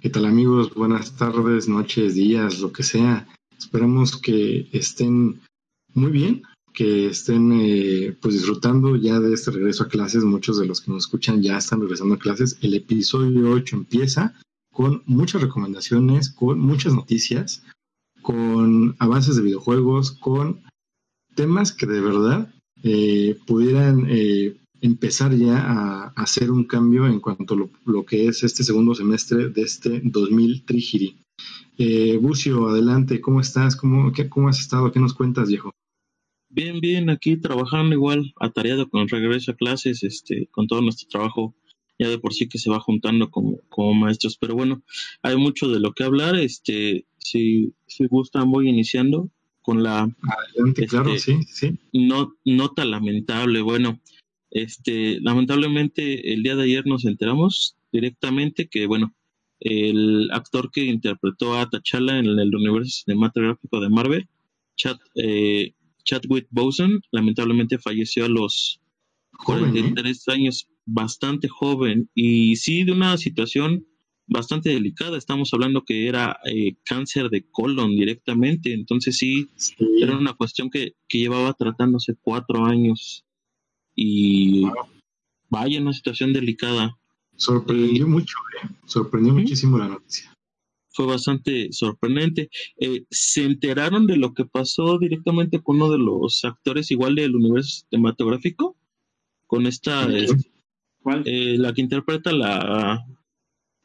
¿Qué tal amigos? Buenas tardes, noches, días, lo que sea. Esperamos que estén muy bien, que estén eh, pues disfrutando ya de este regreso a clases. Muchos de los que nos escuchan ya están regresando a clases. El episodio 8 empieza con muchas recomendaciones, con muchas noticias, con avances de videojuegos, con temas que de verdad eh, pudieran eh, empezar ya a, hacer un cambio en cuanto a lo, que es este segundo semestre de este 2000 Trigiri. Eh, Bucio, adelante, ¿cómo estás? ¿Cómo, qué, ¿Cómo has estado? ¿Qué nos cuentas, viejo? Bien, bien, aquí trabajando igual, atareado con el regreso a clases, este, con todo nuestro trabajo ya de por sí que se va juntando como, como maestros. Pero bueno, hay mucho de lo que hablar. Este, si, si gustan, voy iniciando con la Adelante, claro, este, sí, sí. nota lamentable. Bueno, este, lamentablemente el día de ayer nos enteramos directamente que, bueno, el actor que interpretó a T'Challa en el universo cinematográfico de Marvel, Chad, eh, Chadwick Boseman, lamentablemente falleció a los 43 ¿eh? años, bastante joven y sí de una situación bastante delicada. Estamos hablando que era eh, cáncer de colon directamente, entonces sí, era una cuestión que, que, llevaba tratándose cuatro años y vaya una situación delicada. Sorprendió mucho, ¿eh? sorprendió muchísimo la noticia. Fue bastante sorprendente. Eh, ¿Se enteraron de lo que pasó directamente con uno de los actores igual del universo cinematográfico? Con esta, ¿Cuál? Eh, la que interpreta la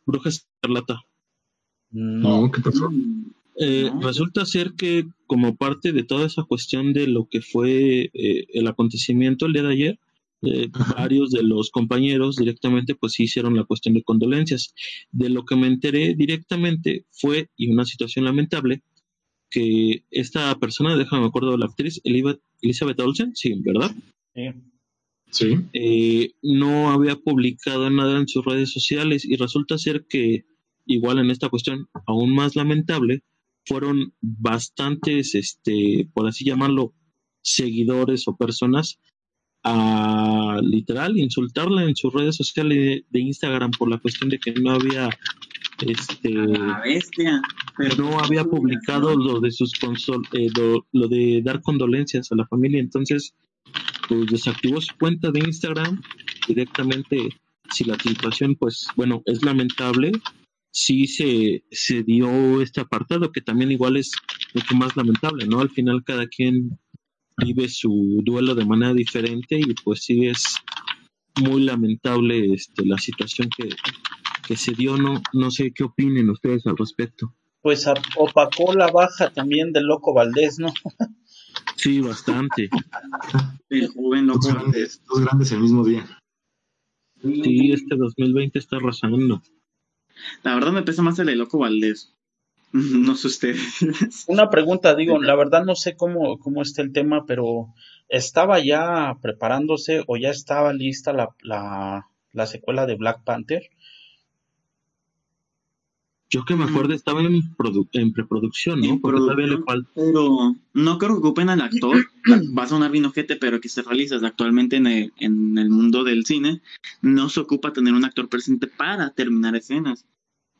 Bruja Escarlata. No, ¿qué pasó? Eh, resulta ser que como parte de toda esa cuestión de lo que fue eh, el acontecimiento el día de ayer, eh, varios de los compañeros directamente pues hicieron la cuestión de condolencias. De lo que me enteré directamente fue, y una situación lamentable, que esta persona, déjame me acuerdo de la actriz, Elizabeth Olsen, sí, ¿verdad? Sí. Sí. Eh, no había publicado nada en sus redes sociales y resulta ser que, igual en esta cuestión aún más lamentable, fueron bastantes, este, por así llamarlo, seguidores o personas a literal insultarla en sus redes sociales de, Instagram por la cuestión de que no había este bestia. Pero no había publicado lo de sus consol, eh, lo, de dar condolencias a la familia. Entonces pues desactivó su cuenta de Instagram directamente. Si la situación pues bueno es lamentable. Sí se, se dio este apartado que también igual es mucho más lamentable no al final cada quien vive su duelo de manera diferente y pues sí es muy lamentable este la situación que, que se dio no no sé qué opinen ustedes al respecto pues opacó la baja también del loco Valdés no Sí, bastante. El joven Loco Valdés. Dos grandes el mismo día. Sí, este 2020 está arrasando. La verdad me pesa más el de Loco Valdés. No sé usted. Una pregunta, digo, la verdad no sé cómo, cómo está el tema, pero ¿estaba ya preparándose o ya estaba lista la, la, la secuela de Black Panther? Yo que me acuerdo estaba en, en preproducción, ¿no? Porque todavía le falta. Pero no creo que ocupen al actor. Va a sonar bien ojete, pero que se realiza actualmente en el, en el mundo del cine. No se ocupa tener un actor presente para terminar escenas.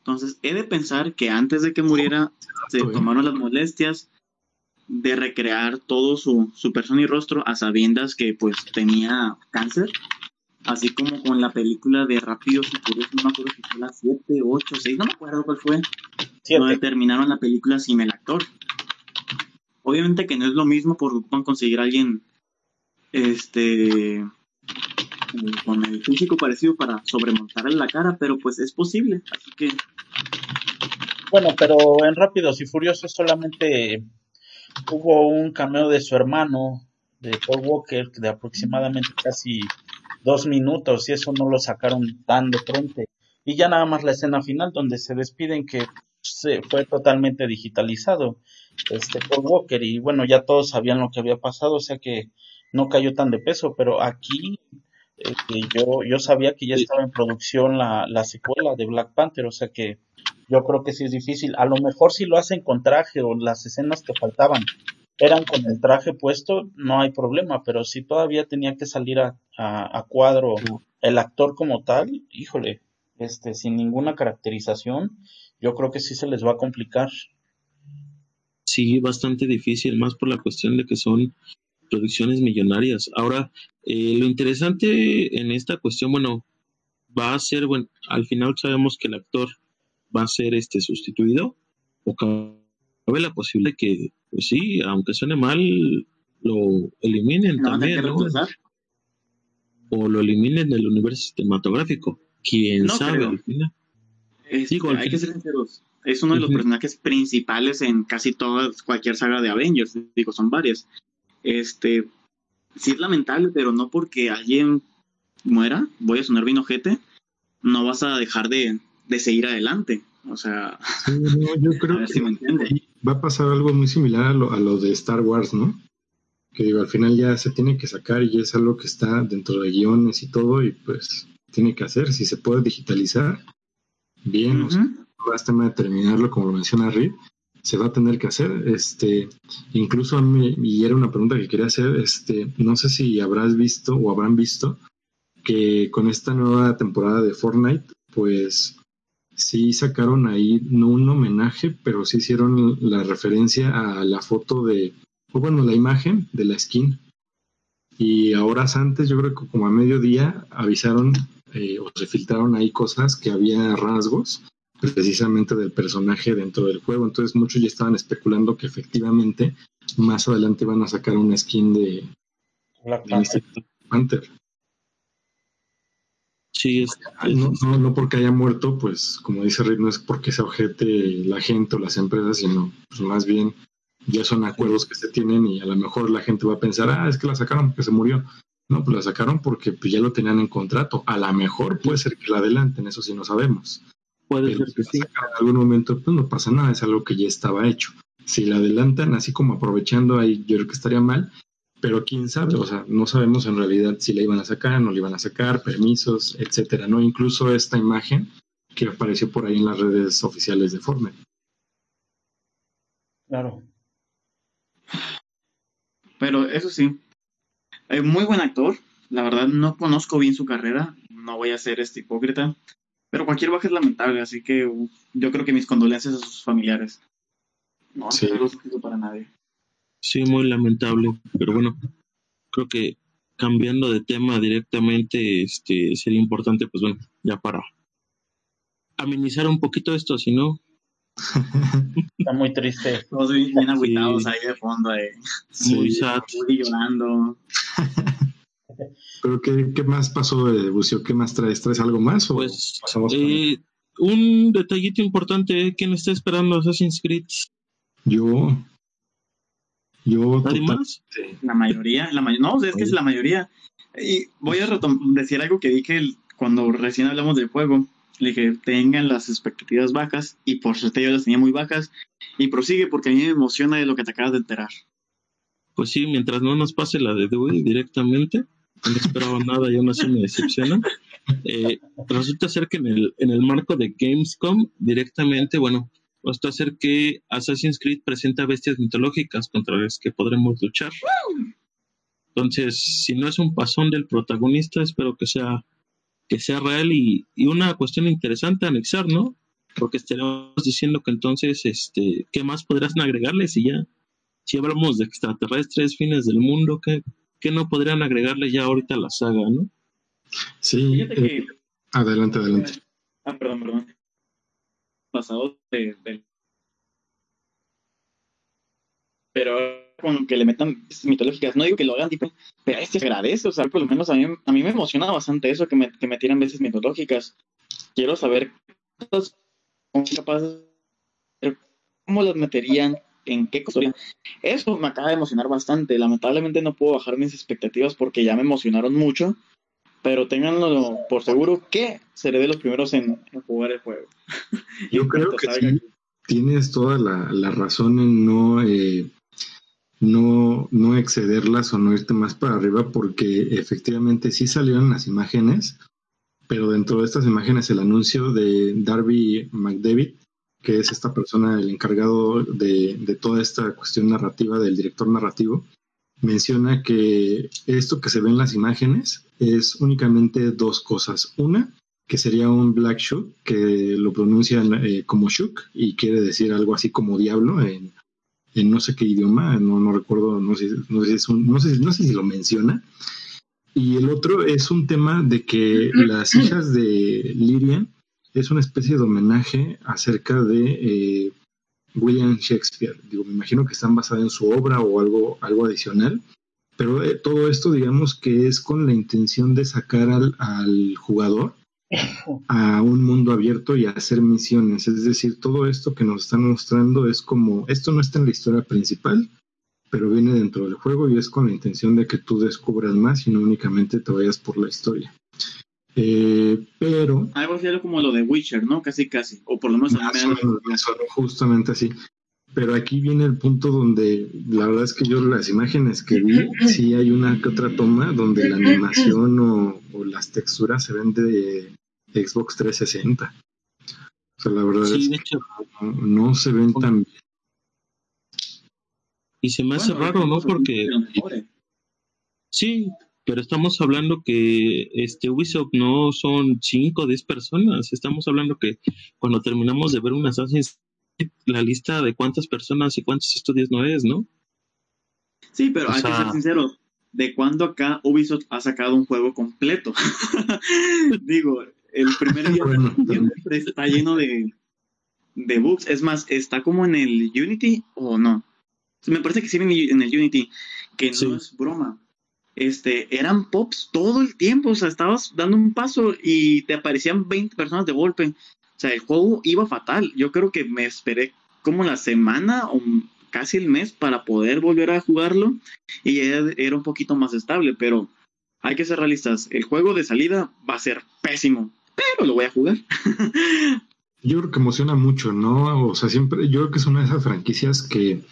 Entonces, he de pensar que antes de que muriera, se tomaron las molestias de recrear todo su, su persona y rostro a sabiendas que pues tenía cáncer. Así como con la película de Rápidos y Furiosos, no me acuerdo si fue la 7, 8, 6, no me acuerdo cuál fue, no determinaron la película sin el actor. Obviamente que no es lo mismo porque ocupan conseguir a alguien este con el físico parecido para sobremontarle la cara, pero pues es posible, así que bueno, pero en Rápidos y Furiosos solamente hubo un cameo de su hermano, de Paul Walker, de aproximadamente casi dos minutos y eso no lo sacaron tan de frente. Y ya nada más la escena final donde se despiden que se fue totalmente digitalizado este Paul Walker y bueno ya todos sabían lo que había pasado o sea que no cayó tan de peso pero aquí este, yo yo sabía que ya estaba en producción la, la secuela de Black Panther o sea que yo creo que sí es difícil. A lo mejor si lo hacen con traje o las escenas que faltaban eran con el traje puesto, no hay problema, pero si todavía tenía que salir a, a, cuadro el actor como tal, híjole, este, sin ninguna caracterización, yo creo que sí se les va a complicar. Sí, bastante difícil, más por la cuestión de que son producciones millonarias. Ahora, eh, lo interesante en esta cuestión, bueno, va a ser, bueno, al final sabemos que el actor va a ser este sustituido o cabe la posibilidad de que, pues sí, aunque suene mal, lo eliminen también, O lo eliminen del universo cinematográfico. Quién sabe al final. hay que ser sinceros. Es uno de los personajes principales en casi toda cualquier saga de Avengers. Digo, son varias. Este, sí es lamentable, pero no porque alguien muera, voy a sonar bien ojete, no vas a dejar de, seguir adelante. O sea, yo creo que va a pasar algo muy similar a lo, a lo de Star Wars, ¿no? Que digo, al final ya se tiene que sacar y es algo que está dentro de guiones y todo, y pues tiene que hacer. Si se puede digitalizar, bien, o sea, tema de terminarlo, como lo menciona Reed, se va a tener que hacer. Este, incluso a mí, y era una pregunta que quería hacer, este, no sé si habrás visto o habrán visto que con esta nueva temporada de Fortnite, pues sí sacaron ahí, no un homenaje, pero sí hicieron la referencia a la foto de, o bueno, la imagen de la skin. Y horas antes, yo creo que como a mediodía, avisaron eh, o se filtraron ahí cosas que había rasgos precisamente del personaje dentro del juego. Entonces muchos ya estaban especulando que efectivamente más adelante van a sacar una skin de Black Panther. Sí, es, no, no, porque haya muerto, pues como dice Rick, no es porque se objete la gente o las empresas, sino pues, más bien ya son acuerdos que se tienen y a lo mejor la gente va a pensar, ah, es que la sacaron porque se murió. No, pues la sacaron porque pues, ya lo tenían en contrato. A lo mejor puede ser que la adelanten, eso sí no sabemos. Puede ser que sí. En algún momento, pues no pasa nada, es algo que ya estaba hecho. Si la adelantan, así como aprovechando ahí, yo creo que estaría mal, pero quién sabe, o sea, no sabemos en realidad si la iban a sacar, no la iban a sacar, permisos, etcétera, ¿no? Incluso esta imagen que apareció por ahí en las redes oficiales de Fortnite. Claro. Pero eso sí, es muy buen actor. La verdad, no conozco bien su carrera. No voy a ser este hipócrita. Pero cualquier baja es lamentable, así que yo creo que mis condolencias a sus familiares. No sí. algo para nadie. Sí, muy lamentable, pero bueno, creo que cambiando de tema directamente, este sería importante, pues bueno, ya para amenizar un poquito esto, si no. Está muy triste. Todos bien aguitados ahí de fondo, eh. muy sad. Muy llorando. Pero ¿qué, qué más pasó, de Bucio? ¿Qué más traes? ¿Traes algo más? O pues eh, un detallito importante, ¿quién está esperando Assassin's Creed? Yo. Yo. ¿Nadie más? La mayoría, la no, es que es la mayoría. Y voy a decir algo que dije cuando recién hablamos del juego. Le dije, tengan las expectativas bajas, y por suerte yo las tenía muy bajas, y prosigue porque a mí me emociona de lo que te acabas de enterar. Pues sí, mientras no nos pase la de Dewey directamente, no esperaba nada y aún así me decepciona. Eh, resulta ser que en el, en el marco de Gamescom, directamente, bueno, resulta ser que Assassin's Creed presenta bestias mitológicas contra las que podremos luchar. Entonces, si no es un pasón del protagonista, espero que sea, que sea real y, y una cuestión interesante anexar, ¿no? Porque estaremos diciendo que entonces, este, ¿qué más podrán agregarle si ya, si hablamos de extraterrestres, fines del mundo, ¿qué, que no podrían agregarle ya ahorita a la saga, ¿no? Sí, eh, adelante, adelante. Ah, perdón, perdón. Pasado de, Pero con que le metan mitológicas, no digo que lo hagan tipo, pero este agradece, o sea, por lo menos a mí, a mí me emociona bastante eso, que me, que me tiran veces mitológicas. Quiero saber cómo las meterían, en qué. Eso me acaba de emocionar bastante. Lamentablemente no puedo bajar mis expectativas porque ya me emocionaron mucho. Pero ténganlo por seguro que seré de los primeros en, jugar el juego. Yo creo que sí, tienes toda la, razón en no, eh, no, no excederlas o no irte más para arriba porque efectivamente sí salieron las imágenes, pero dentro de estas imágenes el anuncio de Darby McDavid que es esta persona el encargado de, toda esta cuestión narrativa del director narrativo, menciona que esto que se ve en las imágenes es únicamente dos cosas. Una, que sería un Black Shook, que lo pronuncian eh, como Shook y quiere decir algo así como diablo en, no sé qué idioma, no, no recuerdo, no sé, no sé, no, sé, no sé si lo menciona. Y el otro es un tema de que las hijas de Lyrian es una especie de homenaje acerca de eh, William Shakespeare. Digo, me imagino que están basadas en su obra o algo, algo adicional. Pero eh, todo esto, digamos que es con la intención de sacar al, al jugador a un mundo abierto y a hacer misiones. Es decir, todo esto que nos están mostrando es como, esto no está en la historia principal, pero viene dentro del juego y es con la intención de que tú descubras más y no únicamente te vayas por la historia. Eh, pero... Algo así como lo de Witcher, ¿no? Casi, casi. O por lo menos... justamente así. Pero aquí viene el punto donde la verdad es que yo las imágenes que vi, sí hay una que otra toma donde la animación o, las texturas se ven de, Xbox 360. O sea, la verdad es que no, se ven tan bien. Y se me hace raro, ¿no? Porque... Sí, pero estamos hablando que este Ubisoft no son 5 o 10 personas. Estamos hablando que cuando terminamos de ver un Assassin's la lista de cuántas personas y cuántos estudios no es, ¿no? Sí, pero hay que ser sinceros. ¿De cuándo acá Ubisoft ha sacado un juego completo? Digo, el primer día está lleno de, de bugs. Es más, está como en el Unity o no. Me parece que sí en el Unity, que no es broma. Este, eran pops todo el tiempo, o sea, estabas dando un paso y te aparecían 20 personas de golpe. O sea, el juego iba fatal. Yo creo que me esperé como la semana o casi el mes para poder volver a jugarlo y era un poquito más estable, pero hay que ser realistas. El juego de salida va a ser pésimo, pero lo voy a jugar. yo creo que emociona mucho, ¿no? O sea, siempre, yo creo que es una de esas franquicias que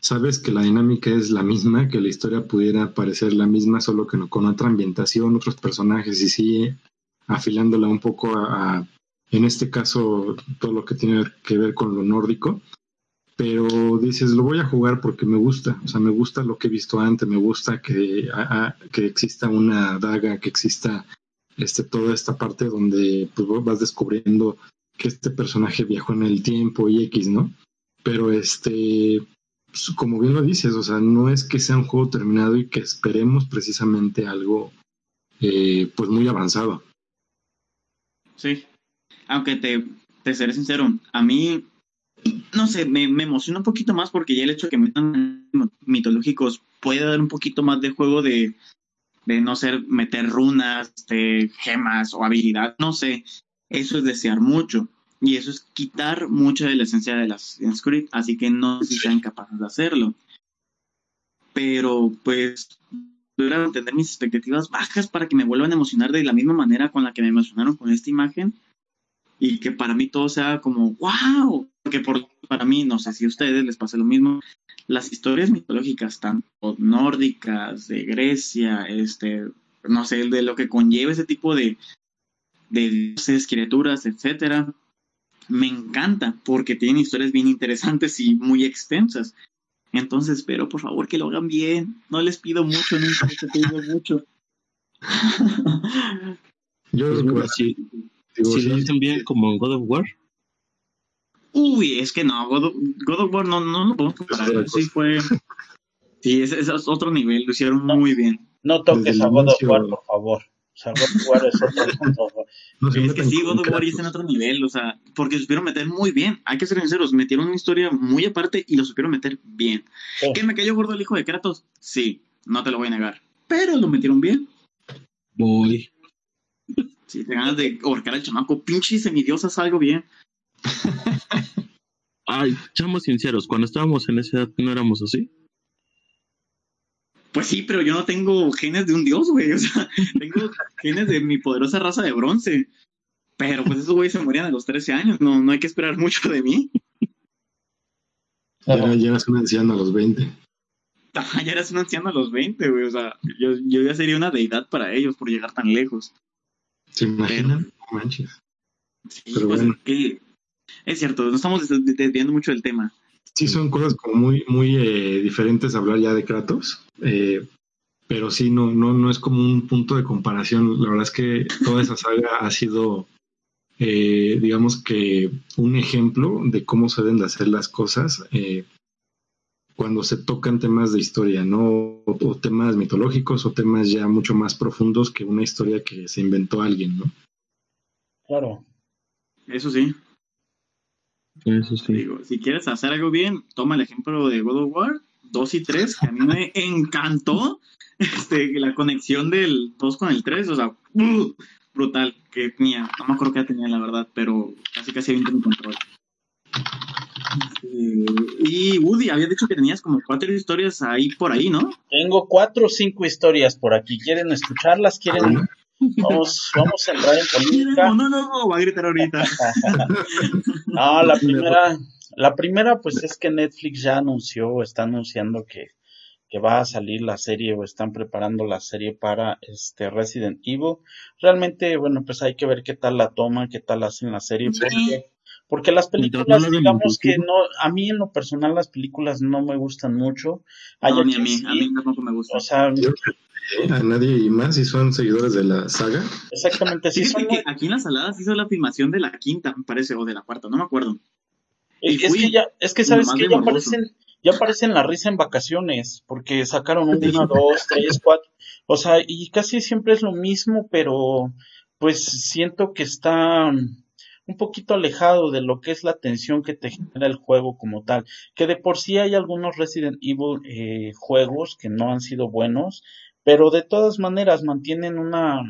sabes que la dinámica es la misma, que la historia pudiera parecer la misma, solo que no, con otra ambientación, otros personajes y sí afilándola un poco a en este caso todo lo que tiene que ver con lo nórdico, pero dices, lo voy a jugar porque me gusta, o sea, me gusta lo que he visto antes, me gusta que, que exista una daga, que exista este, toda esta parte donde pues, vas descubriendo que este personaje viajó en el tiempo y X, ¿no? Pero este, pues, como bien lo dices, o sea, no es que sea un juego terminado y que esperemos precisamente algo eh, pues muy avanzado. Sí, aunque te, te seré sincero, a mí, no sé, me, me, emociona un poquito más porque ya el hecho de que metan mitológicos puede dar un poquito más de juego de, de no ser meter runas, de gemas o habilidad, no sé, eso es desear mucho. Y eso es quitar mucha de la esencia de las script, así que no sé si sean capaces de hacerlo. Pero pues a tener mis expectativas bajas para que me vuelvan a emocionar de la misma manera con la que me emocionaron con esta imagen y que para mí todo sea como, wow, porque por, para mí, no sé si a ustedes les pasa lo mismo, las historias mitológicas, tanto nórdicas, de Grecia, este, no sé, de lo que conlleva ese tipo de, de dioses, criaturas, etcétera, me encanta porque tienen historias bien interesantes y muy extensas. Entonces espero por favor que lo hagan bien. No les pido mucho, nunca les pido mucho. Yo creo que sí si lo hacen bien como God of War. Uy, es que no, God of, War no, no lo podemos comparar. Sí fue. Sí, ese, es otro nivel, lo hicieron muy bien. No toques a God of War, por favor. O sea, God of War es otro es que sí, God of War está en otro nivel, o sea, porque lo supieron meter muy bien. Hay que ser sinceros, metieron una historia muy aparte y lo supieron meter bien. ¿Que me cayó gordo el hijo de Kratos? Sí, no te lo voy a negar. Pero lo metieron bien. Voy. Si te ganas de ahorcar al chamaco, pinche semidiosas algo bien. Ay, seamos sinceros, cuando estábamos en esa edad no éramos así. Pues sí, pero yo no tengo genes de un dios, güey. O sea, tengo genes de mi poderosa raza de bronce. Pero pues esos güeyes se morían a los 13 años. No, no hay que esperar mucho de mí. Ya, ya eras un anciano a los 20. ya eras un anciano a los 20, güey. O sea, yo, yo ya sería una deidad para ellos por llegar tan lejos. ¿Se imaginan? no manches. Sí, pues que es cierto, no estamos desviando mucho del tema. Sí, son cosas como muy, muy eh, diferentes hablar ya de Kratos. Eh, pero sí, no, no, no es como un punto de comparación. La verdad es que toda esa saga ha sido eh, digamos que un ejemplo de cómo se deben de hacer las cosas eh, cuando se tocan temas de historia, ¿no? O, temas mitológicos o temas ya mucho más profundos que una historia que se inventó alguien, ¿no? Claro. Eso sí. Eso sí. Digo, si quieres hacer algo bien, toma el ejemplo de God of War 2 y 3, que a mí me encantó este, la conexión del 2 con el 3, o sea, ¡uh! brutal, que tenía, no me acuerdo qué tenía la verdad, pero casi casi había mi control. Eh, y Woody, había dicho que tenías como cuatro historias ahí por ahí, ¿no? Tengo cuatro o cinco historias por aquí. ¿Quieren escucharlas? ¿Quieren? Vamos, vamos a entrar en política. No, no, no, va a gritar ahorita. no, la primera, la primera, pues es que Netflix ya anunció, está anunciando que, que va a salir la serie o están preparando la serie para este Resident Evil. Realmente, bueno, pues hay que ver qué tal la toman, qué tal hacen la serie, porque porque las películas, digamos que no, a mí en lo personal las películas no me gustan mucho. No, ni a mí, a mí tampoco me gusta. O sea, a nadie y más si son seguidores de la saga. Exactamente, sí. Son... Que aquí en las saladas hizo la filmación de la quinta, me parece, o de la cuarta, no me acuerdo. Es, es que ya, es que sabes que ya aparecen, ya aparecen la risa en vacaciones, porque sacaron una, dos, tres, cuatro. O sea, y casi siempre es lo mismo, pero pues siento que está un poquito alejado de lo que es la tensión que te genera el juego como tal. Que de por sí hay algunos Resident Evil eh, juegos que no han sido buenos, pero de todas maneras mantienen una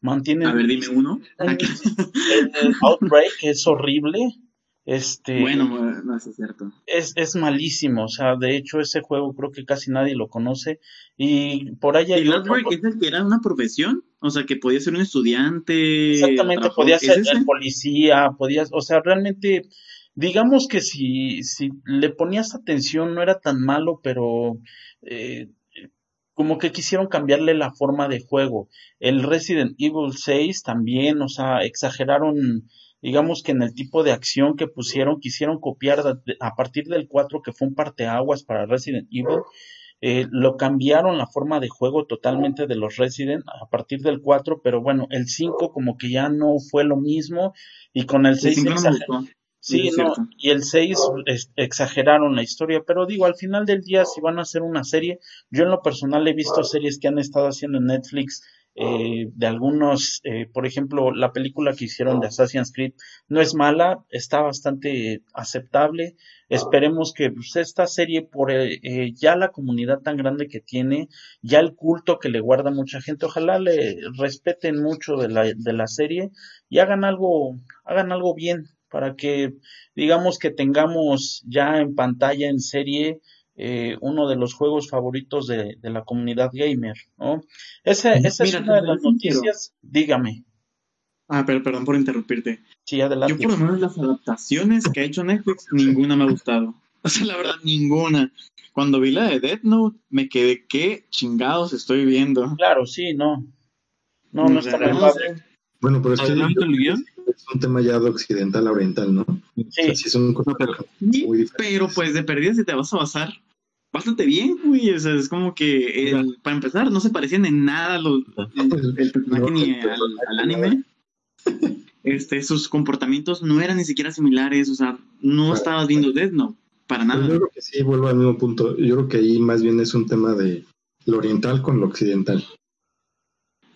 mantienen a ver dime uno. El, Outbreak es horrible este bueno no es cierto. es, es malísimo o sea de hecho ese juego creo que casi nadie lo conoce y por ahí hay el Outbreak es el que era una profesión o sea, que podía ser un estudiante. Exactamente, podía ser el policía, podías, o sea, realmente, digamos que si, si le ponías atención no era tan malo, pero eh, como que quisieron cambiarle la forma de juego. El Resident Evil 6 también, o sea, exageraron, digamos que en el tipo de acción que pusieron, quisieron copiar a partir del 4 que fue un parteaguas para Resident Evil eh, lo cambiaron la forma de juego totalmente de los Resident a partir del 4, pero bueno, el 5 como que ya no fue lo mismo y con el 6 Sí, no, y el 6 exageraron la historia, pero digo, al final del día, si van a hacer una serie, yo en lo personal he visto series que han estado haciendo en Netflix eh, de algunos, eh, por ejemplo, la película que hicieron de Assassin's Creed no es mala, está bastante aceptable. Esperemos que pues, esta serie, por eh, eh, ya la comunidad tan grande que tiene, ya el culto que le guarda mucha gente, ojalá le respeten mucho de la, de la serie y hagan algo, hagan algo bien para que digamos que tengamos ya en pantalla en serie eh, uno de los juegos favoritos de, la comunidad gamer, ¿no? Esa, esa es una de las noticias, dígame. Ah, pero perdón por interrumpirte. Sí, adelante. Yo por lo menos las adaptaciones que ha hecho Netflix, ninguna me ha gustado. O sea, la verdad, ninguna. Cuando vi la de Death Note, me quedé, ¿qué chingados estoy viendo? Claro, sí, no. No, no, está no Bueno, pero es que es un tema ya de occidental a oriental, ¿no? Sí. sí es un muy Pero pues de perdida si te vas a basar bastante bien, güey. O sea, es como que, para empezar, no se parecían en nada los, el, personaje ni al, anime. Este, sus comportamientos no eran ni siquiera similares, o sea, no estabas viendo Death no para nada. Yo creo que sí, vuelvo al mismo punto. Yo creo que ahí más bien es un tema de lo oriental con lo occidental.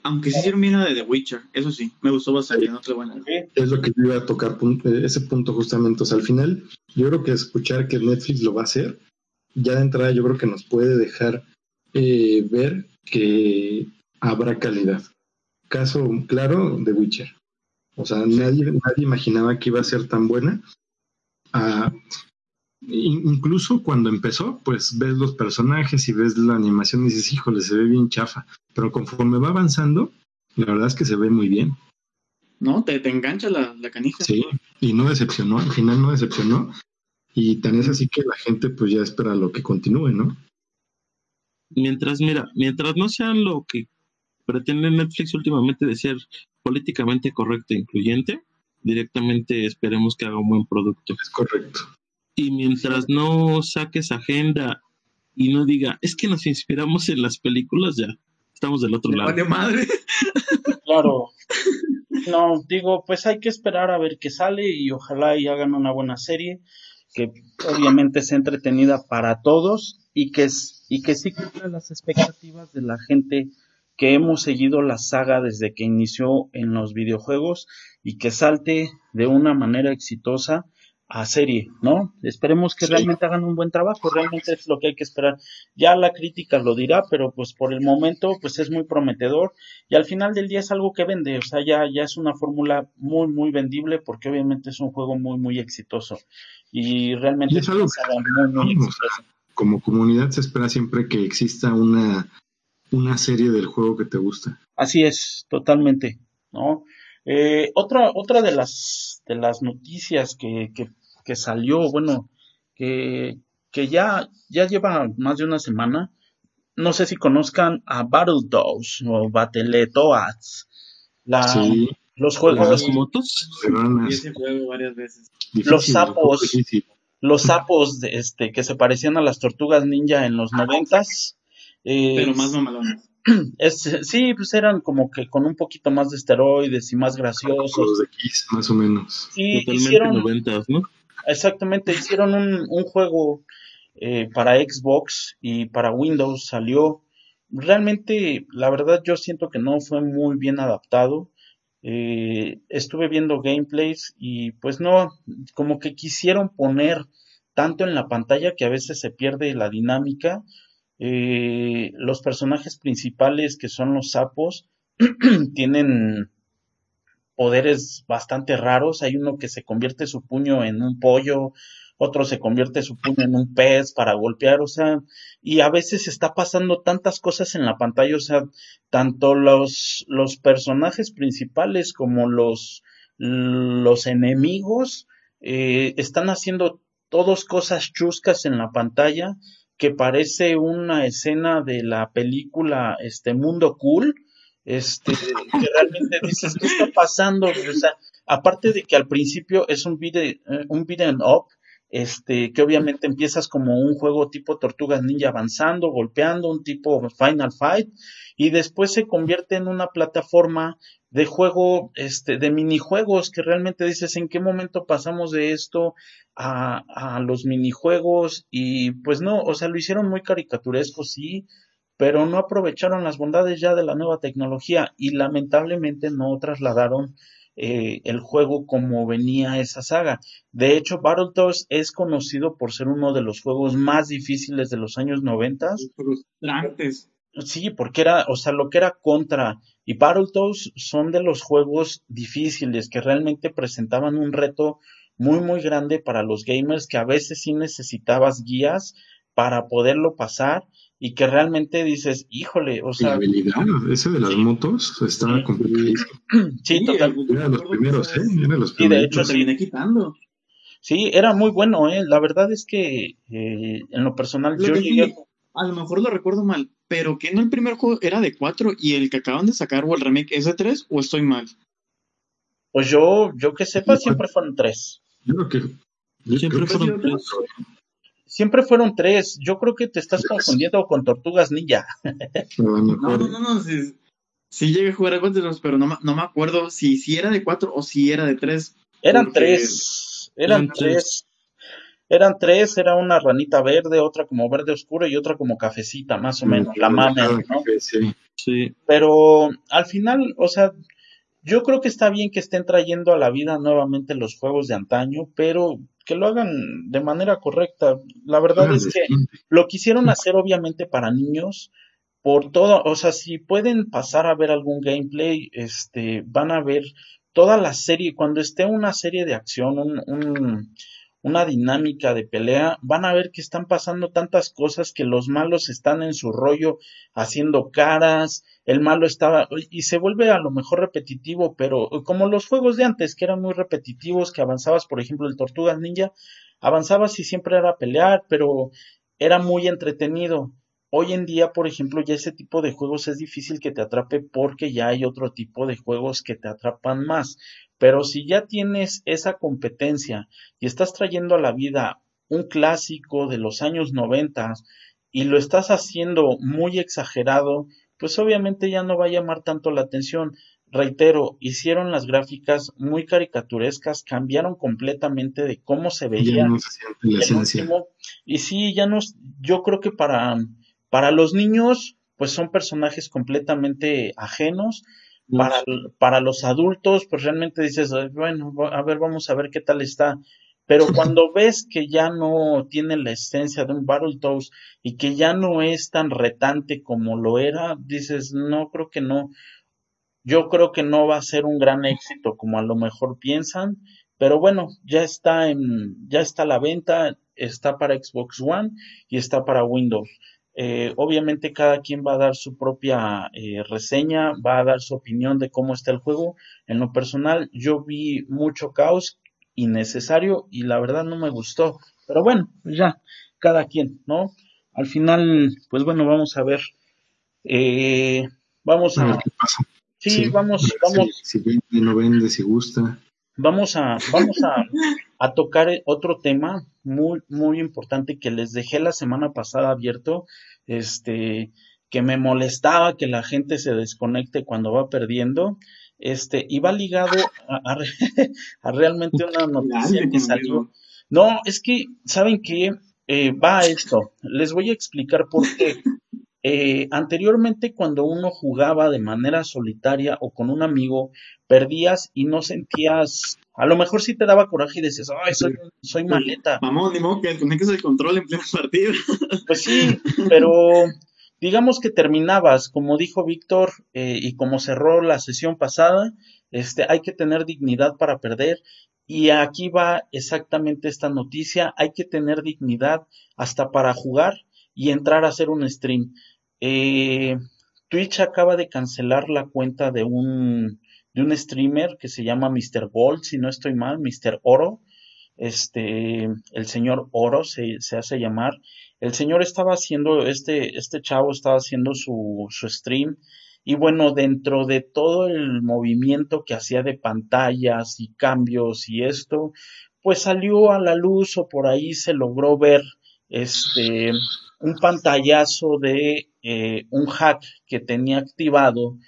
Aunque sí hicieron bien la de The Witcher, eso sí, me gustó bastante, no Es lo que yo iba a tocar, ese punto justamente. O sea, al final, yo creo que escuchar que Netflix lo va a hacer, ya de entrada yo creo que nos puede dejar eh, ver que habrá calidad. Caso claro, The Witcher. O sea, nadie, nadie imaginaba que iba a ser tan buena. Ah, incluso cuando empezó, pues ves los personajes y ves la animación y dices, híjole, se ve bien chafa. Pero conforme va avanzando, la verdad es que se ve muy bien. No, te, te engancha la, la canija. Sí, y no decepcionó, al final no decepcionó. Y tan es así que la gente pues ya espera lo que continúe, ¿no? Mientras, mira, mientras no sean lo que pretende Netflix últimamente de ser políticamente correcto e incluyente, directamente esperemos que haga un buen producto. Es correcto. Y mientras no saques agenda y no diga, es que nos inspiramos en las películas, ya estamos del otro lado. madre. Claro. No, digo, pues hay que esperar a ver qué sale y ojalá y hagan una buena serie que obviamente sea entretenida para todos y que, y que sí cumpla las expectativas de la gente que hemos seguido la saga desde que inició en los videojuegos y que salte de una manera exitosa a serie, ¿no? Esperemos que realmente hagan un buen trabajo, realmente es lo que hay que esperar. Ya la crítica lo dirá, pero pues por el momento pues es muy prometedor y al final del día es algo que vende, o sea, ya, ya es una fórmula muy, muy vendible porque obviamente es un juego muy, muy exitoso y realmente es algo muy, Como comunidad se espera siempre que exista una, una serie del juego que te gusta. Así es, totalmente, ¿no? Eh, otra, otra de las, de las noticias que, que que salió, bueno, que, que ya, ya lleva más de una semana. No sé si conozcan a Battletoads o Battletoads. La, Los juegos. de motos? los sapos. Los sapos de, este, que se parecían a las tortugas ninja en los noventas. Eh, Pero más mamalones. Es, sí, pues eran como que con un poquito más de esteroides y más graciosos. Los de Kiss, más o menos. Sí, hicieron, noventas, ¿no? Exactamente, hicieron un, juego eh, para Xbox y para Windows salió. Realmente, la verdad, yo siento que no fue muy bien adaptado. Eh, estuve viendo gameplays y pues no, como que quisieron poner tanto en la pantalla que a veces se pierde la dinámica. Eh, los personajes principales que son los sapos tienen poderes bastante raros. Hay uno que se convierte su puño en un pollo, otro se convierte su puño en un pez para golpear, o sea, y a veces está pasando tantas cosas en la pantalla, o sea, tanto los, los personajes principales como los, los enemigos eh, están haciendo todos cosas chuscas en la pantalla que parece una escena de la película este Mundo Cool este, que realmente dices, ¿qué está pasando? O sea, aparte de que al principio es un beat, un up, este, que obviamente empiezas como un juego tipo Tortugas Ninja avanzando, golpeando, un tipo Final Fight, y después se convierte en una plataforma de juego, este, de minijuegos, que realmente dices en qué momento pasamos de esto a, a los minijuegos, y pues no, o sea, lo hicieron muy caricaturesco, sí, pero no aprovecharon las bondades ya de la nueva tecnología y lamentablemente no trasladaron eh, el juego como venía esa saga. De hecho, Battletoads es conocido por ser uno de los juegos más difíciles de los años 90. Frustrantes. Sí, porque era, o sea, lo que era contra y Battletoads son de los juegos difíciles que realmente presentaban un reto muy muy grande para los gamers que a veces sí necesitabas guías para poderlo pasar y que realmente dices, híjole, o sea... La habilidad, ese de las motos está complicadísimo. Sí, totalmente. Era de los primeros, ¿eh? Era de los primeros. de hecho, se viene quitando. Sí, era muy bueno, ¿eh? La verdad es que eh, en lo personal yo llegué... A lo mejor lo recuerdo mal, pero que no el primer juego era de 4 y el que acaban de sacar o el remake es de 3 o estoy mal. Pues yo, yo que sepa, siempre fueron 3. Yo creo que... Yo siempre fueron 3. Siempre fueron tres. Yo creo que te estás confundiendo con Tortugas Ninja. no, no, no, no. Sí, llegué a jugar a pero no, no me acuerdo si, si era de cuatro o si era de tres. Eran tres. Eran tres. Eran tres, era una ranita verde, otra como verde oscuro y otra como cafecita, más o menos, la mame, ¿no? Sí. sí. Pero al final, o sea, yo creo que está bien que estén trayendo a la vida nuevamente los juegos de antaño, pero que lo hagan de manera correcta. La verdad es que lo quisieron hacer obviamente para niños, por todo, o sea, si pueden pasar a ver algún gameplay, este, van a ver toda la serie, cuando esté una serie de acción, un, una dinámica de pelea, van a ver que están pasando tantas cosas que los malos están en su rollo haciendo caras, el malo estaba y se vuelve a lo mejor repetitivo, pero como los juegos de antes que eran muy repetitivos, que avanzabas, por ejemplo, el Tortugas Ninja, avanzabas y siempre era pelear, pero era muy entretenido. Hoy en día, por ejemplo, ya ese tipo de juegos es difícil que te atrape porque ya hay otro tipo de juegos que te atrapan más. Pero si ya tienes esa competencia y estás trayendo a la vida un clásico de los años 90 y lo estás haciendo muy exagerado, pues obviamente ya no va a llamar tanto la atención. reitero, hicieron las gráficas muy caricaturescas, cambiaron completamente de cómo se veía el último. Y sí, ya nos, yo creo que para, para los niños, pues son personajes completamente ajenos. Para, para los adultos, pues realmente dices, bueno, a ver, vamos a ver qué tal está. Pero cuando ves que ya no tiene la esencia de un Battletoads y que ya no es tan retante como lo era, dices, no, creo que no. Yo creo que no va a ser un gran éxito como a lo mejor piensan, pero bueno, ya está en, ya está a la venta, está para Xbox One y está para Windows. Eh, obviamente cada quien va a dar su propia eh, reseña, va a dar su opinión de cómo está el juego. En lo personal, yo vi mucho caos innecesario y la verdad no me gustó. Pero bueno, pues ya, cada quien, ¿no? Al final, pues bueno, vamos a ver. Eh, vamos a, qué pasa. Sí, vamos, vamos. Si, vende, no vende, si gusta. Vamos a, vamos a, a, tocar otro tema muy, muy importante que les dejé la semana pasada abierto, este, que me molestaba que la gente se desconecte cuando va perdiendo, este, y va ligado a, a, realmente una noticia que salió. No, es que, ¿saben qué? Eh, va a esto. Les voy a explicar por qué. Eh, anteriormente, cuando uno jugaba de manera solitaria o con un amigo, perdías y no sentías. A lo mejor sí te daba coraje y decías, ay, soy, soy maleta. Vamos, ni modo que que el control en pleno partido. Pues sí, pero digamos que terminabas, como dijo Víctor eh, y como cerró la sesión pasada, este, hay que tener dignidad para perder. Y aquí va exactamente esta noticia, hay que tener dignidad hasta para jugar y entrar a hacer un stream. Eh, Twitch acaba de cancelar la cuenta de un, de un streamer que se llama Mr. Gold, si no estoy mal, Mr. Oro. Este, el señor Oro se, se hace llamar. El señor estaba haciendo, este, este chavo estaba haciendo su, su stream. Y bueno, dentro de todo el movimiento que hacía de pantallas y cambios y esto, pues salió a la luz o por ahí se logró ver este un pantallazo de eh, un hack que tenía activado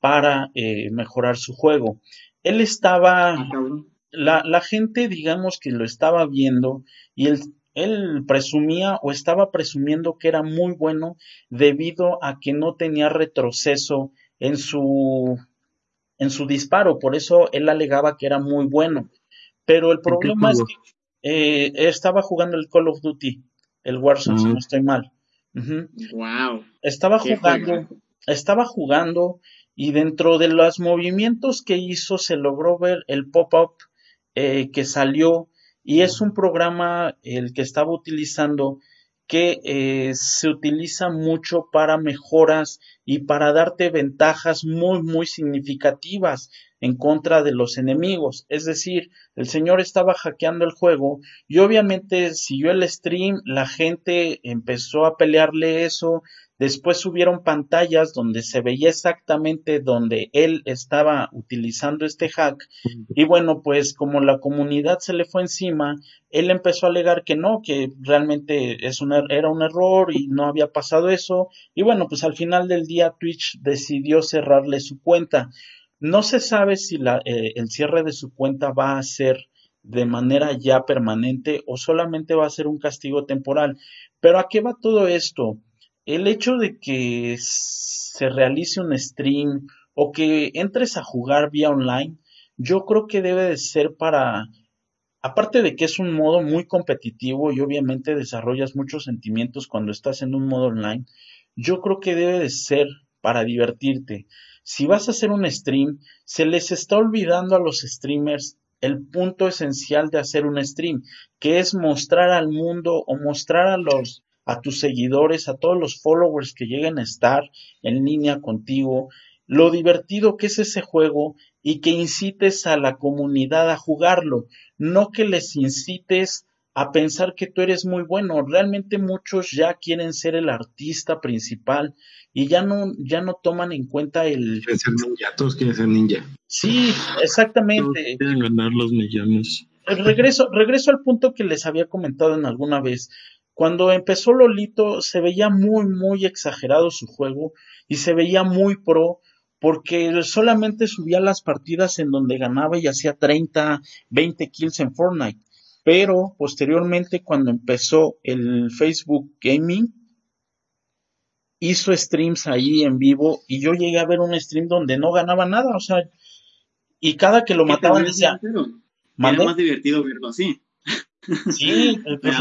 para eh, mejorar su juego. Él estaba, ah, la, la, gente digamos que lo estaba viendo y él, él presumía o estaba presumiendo que era muy bueno debido a que no tenía retroceso en su, en su disparo, por eso él alegaba que era muy bueno. Pero el problema es que eh, estaba jugando el Call of Duty el Warzone, si no estoy mal. Wow. Estaba jugando, estaba jugando y dentro de los movimientos que hizo se logró ver el pop-up eh, que salió y es un programa el que estaba utilizando que eh, se utiliza mucho para mejoras y para darte ventajas muy muy significativas en contra de los enemigos. Es decir, el señor estaba hackeando el juego y obviamente siguió el stream, la gente empezó a pelearle eso, después subieron pantallas donde se veía exactamente donde él estaba utilizando este hack y bueno, pues como la comunidad se le fue encima, él empezó a alegar que no, que realmente es un, er, era un error y no había pasado eso y bueno, pues al final del día Twitch decidió cerrarle su cuenta. No se sabe si la, eh, el cierre de su cuenta va a ser de manera ya permanente o solamente va a ser un castigo temporal. Pero ¿a qué va todo esto? El hecho de que se realice un stream o que entres a jugar vía online, yo creo que debe de ser para, aparte de que es un modo muy competitivo y obviamente desarrollas muchos sentimientos cuando estás en un modo online, yo creo que debe de ser para divertirte si vas a hacer un stream, se les está olvidando a los streamers el punto esencial de hacer un stream, que es mostrar al mundo o mostrar a los a tus seguidores, a todos los followers que lleguen a estar en línea contigo, lo divertido que es ese juego y que incites a la comunidad a jugarlo, no que les incites a pensar que tú eres muy bueno. Realmente muchos ya quieren ser el artista principal y ya no, ya no toman en cuenta el... Quieren ser ninja, todos quieren ser ninja. Sí, exactamente. quieren ganar los millones. Regreso, regreso al punto que les había comentado en alguna vez. Cuando empezó Lolito se veía muy, muy exagerado su juego y se veía muy pro porque solamente subía las partidas en donde ganaba y hacía 30, 20 kills en Fortnite. Pero posteriormente, cuando empezó el Facebook Gaming, hizo streams ahí en vivo y yo llegué a ver un stream donde no ganaba nada, o sea, y cada que lo mataban decía... Era más divertido verlo así. Sí, pues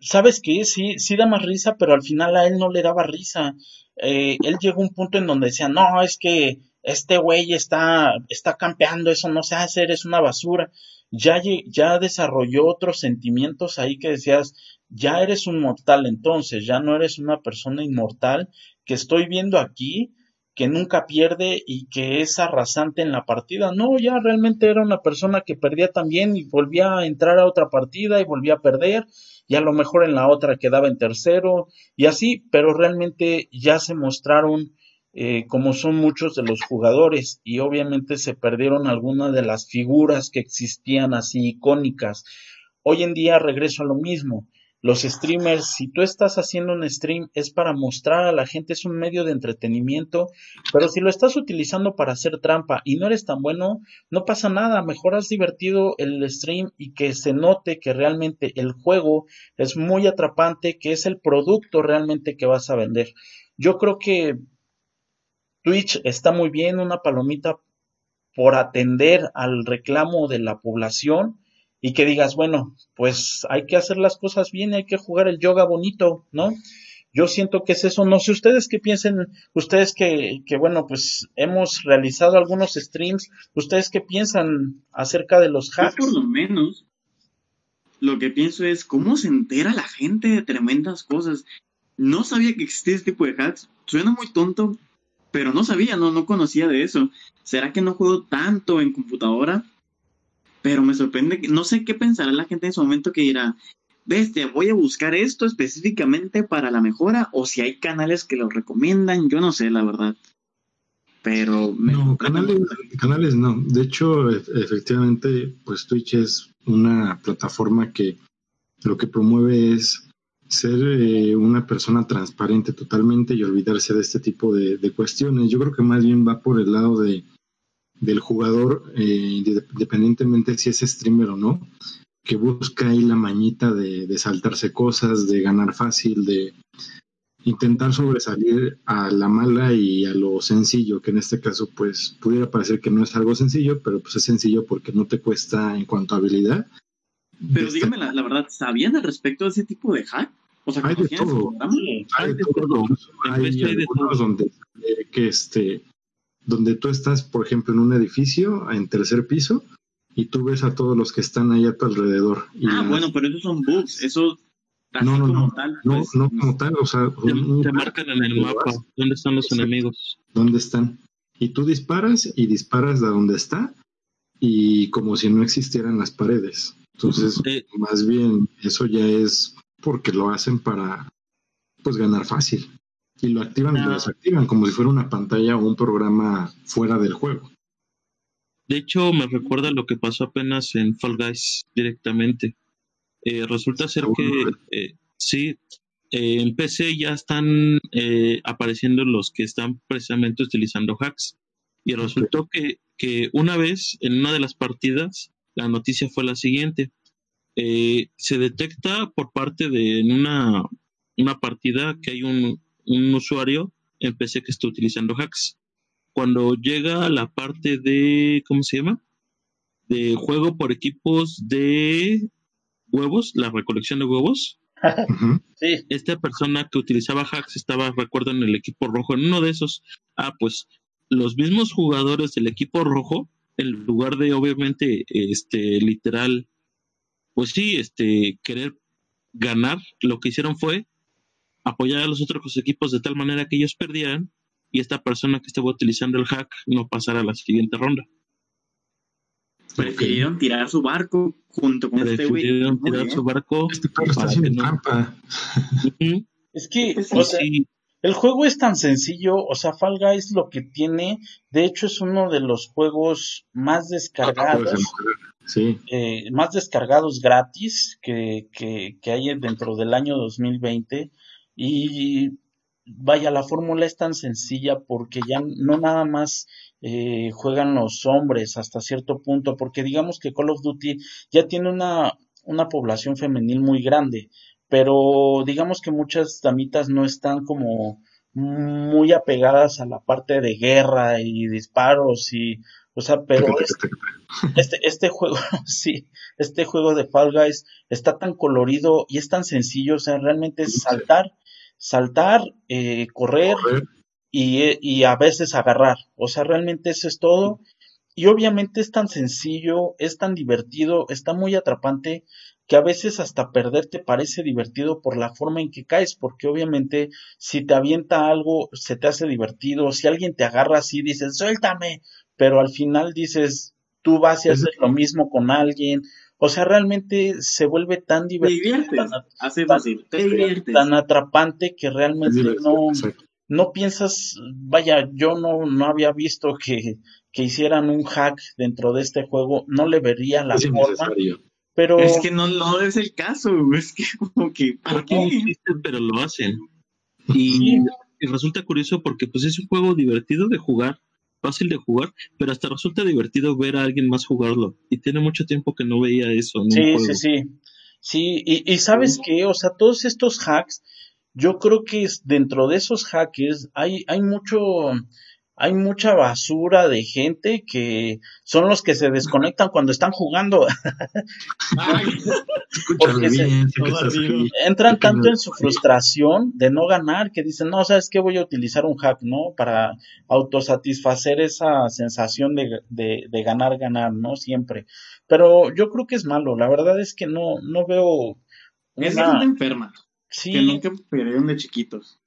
¿sabes qué? Sí, sí da más risa, pero al final a él no le daba risa. Eh, él llegó a un punto en donde decía, no, es que este güey está, está campeando, eso no se hace, eres una basura. Ya, ya desarrolló otros sentimientos ahí que decías, ya eres un mortal entonces, ya no eres una persona inmortal que estoy viendo aquí que nunca pierde y que es arrasante en la partida. No, ya realmente era una persona que perdía también y volvía a entrar a otra partida y volvía a perder y a lo mejor en la otra quedaba en tercero y así, pero realmente ya se mostraron eh, como son muchos de los jugadores y obviamente se perdieron algunas de las figuras que existían así icónicas. Hoy en día regreso a lo mismo los streamers, si tú estás haciendo un stream es para mostrar a la gente, es un medio de entretenimiento, pero si lo estás utilizando para hacer trampa y no eres tan bueno, no pasa nada, mejor has divertido el stream y que se note que realmente el juego es muy atrapante, que es el producto realmente que vas a vender. Yo creo que Twitch está muy bien, una palomita por atender al reclamo de la población, y que digas, bueno, pues hay que hacer las cosas bien, hay que jugar el yoga bonito, ¿no? Yo siento que es eso, no sé ustedes qué piensen, ustedes que, que bueno, pues hemos realizado algunos streams, ustedes qué piensan acerca de los hacks. por lo menos, lo que pienso es cómo se entera la gente de tremendas cosas. No sabía que existía este tipo de hacks, suena muy tonto, pero no sabía, no, no conocía de eso. ¿Será que no juego tanto en computadora? Pero me sorprende que no sé qué pensará la gente en su momento que dirá, bestia, voy a buscar esto específicamente para la mejora o si hay canales que lo recomiendan, yo no sé, la verdad. Pero... no, canales, canales no. De hecho, e, efectivamente, pues Twitch es una plataforma que lo que promueve es ser eh, una persona transparente totalmente y olvidarse de este tipo de, cuestiones. Yo creo que más bien va por el lado de del jugador, eh, independientemente si es streamer o no, que busca ahí la mañita de, saltarse cosas, de ganar fácil, de intentar sobresalir a la mala y a lo sencillo, que en este caso pues pudiera parecer que no es algo sencillo, pero pues es sencillo porque no te cuesta en cuanto a habilidad. Pero dígame la, verdad, ¿sabían al respecto de ese tipo de hack? O sea, hay de todo. Hay de todo. Hay algunos donde que este donde tú estás, por ejemplo, en un edificio, en tercer piso, y tú ves a todos los que están ahí a tu alrededor. ah, bueno, pero esos son bugs, eso no, no, no, tal, no, pues, no como tal, o sea, te, marcan en el mapa dónde están los enemigos. ¿Dónde están? Y tú disparas y disparas de donde está y como si no existieran las paredes. Entonces, más bien, eso ya es porque lo hacen para pues ganar fácil y lo activan y lo desactivan como si fuera una pantalla o un programa fuera del juego. De hecho, me recuerda lo que pasó apenas en Fall Guys directamente. Eh, resulta ser que eh, sí, eh, en PC ya están apareciendo los que están precisamente utilizando hacks. Y resultó que, que una vez en una de las partidas, la noticia fue la siguiente. se detecta por parte de una, una partida que hay un, un usuario en PC que está utilizando hacks. Cuando llega a la parte de, ¿cómo se llama? De juego por equipos de huevos, la recolección de huevos. Esta persona que utilizaba hacks estaba, recuerdo, en el equipo rojo, en uno de esos. Ah, pues los mismos jugadores del equipo rojo, en lugar de obviamente, este, literal, pues sí, este, querer ganar, lo que hicieron fue apoyar a los otros equipos de tal manera que ellos perdieran y esta persona que estaba utilizando el hack no pasara a la siguiente ronda. Prefirieron tirar su barco junto con este güey. Prefirieron tirar su barco. Este está haciendo trampa. es que el juego es tan sencillo, o sea, Fall Guys lo que tiene, de hecho es uno de los juegos más descargados. Sí. Eh, más descargados gratis que, que, que hay dentro del año 2020 y vaya, la fórmula es tan sencilla porque ya no nada más eh, juegan los hombres hasta cierto punto, porque digamos que Call of Duty ya tiene una, una población femenil muy grande, pero digamos que muchas damitas no están como muy apegadas a la parte de guerra y disparos y o sea, pero este, este, este juego, sí, este juego de Fall Guys está tan colorido y es tan sencillo, o sea, realmente es saltar, saltar, eh, correr, Y, y, a veces agarrar, o sea, realmente eso es todo. Y obviamente es tan sencillo, es tan divertido, está muy atrapante que a veces hasta perder te parece divertido por la forma en que caes, porque obviamente si te avienta algo se te hace divertido, si alguien te agarra así dices, suéltame, pero al final dices, tú vas y haces lo mismo con alguien. O sea, realmente se vuelve tan divertido, tan, atrapante que realmente no, no piensas, vaya, yo no, no había visto que, que hicieran un hack dentro de este juego, no le vería la forma. Pero... Es que no, no es el caso, es que como que... ¿para qué? pero lo hacen. Y, y, resulta curioso porque pues es un juego divertido de jugar fácil de jugar, pero hasta resulta divertido ver a alguien más jugarlo. Y tiene mucho tiempo que no veía eso. sí, sí, sí. Sí, y, y sabes que, o sea, todos estos hacks, yo creo que dentro de esos hackers hay, hay mucho, hay mucha basura de gente que son los que se desconectan cuando están jugando. Porque entran tanto en su frustración de no ganar que dicen, no, sabes que voy a utilizar un hack, ¿no? Para autosatisfacer esa sensación de, de, ganar, ganar, ¿no? Siempre. Pero yo creo que es malo, la verdad es que no, no veo. Es una enferma. Sí. Que nunca perdieron de chiquitos.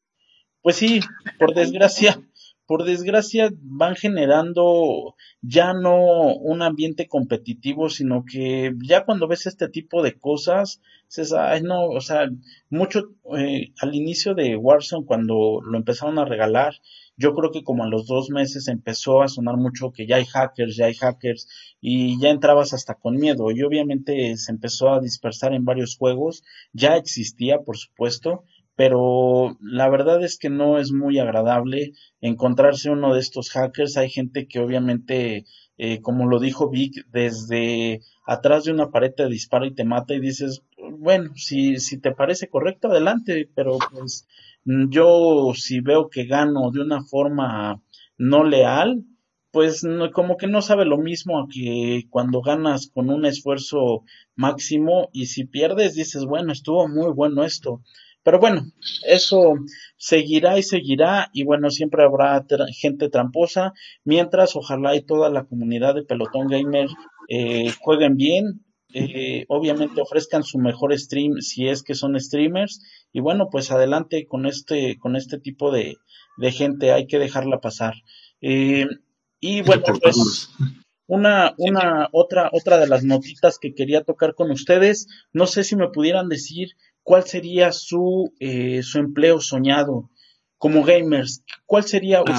Pues sí, por desgracia por desgracia van generando ya no un ambiente competitivo, sino que ya cuando ves este tipo de cosas, dices, ay no, o sea, mucho eh, al inicio de Warzone cuando lo empezaron a regalar, yo creo que como a los dos meses empezó a sonar mucho que ya hay hackers, ya hay hackers y ya entrabas hasta con miedo y obviamente se empezó a dispersar en varios juegos, ya existía por supuesto, pero la verdad es que no es muy agradable encontrarse uno de estos hackers. Hay gente que obviamente, eh, como lo dijo Vic, desde atrás de una pared te dispara y te mata y dices, bueno, si, si te parece correcto, adelante, pero pues yo si veo que gano de una forma no leal, pues como que no sabe lo mismo que cuando ganas con un esfuerzo máximo y si pierdes dices, bueno, estuvo muy bueno esto. Pero bueno, eso seguirá y seguirá y bueno, siempre habrá gente tramposa, mientras ojalá y toda la comunidad de Pelotón Gamer eh, jueguen bien, eh, obviamente ofrezcan su mejor stream si es que son streamers. Y bueno, pues adelante con este, con este tipo de, de gente, hay que dejarla pasar. Eh, y bueno, pues una, una, otra, otra de las notitas que quería tocar con ustedes, no sé si me pudieran decir cuál sería su, eh, su empleo soñado como gamers. ¿Cuál sería, ah, ¿cuál,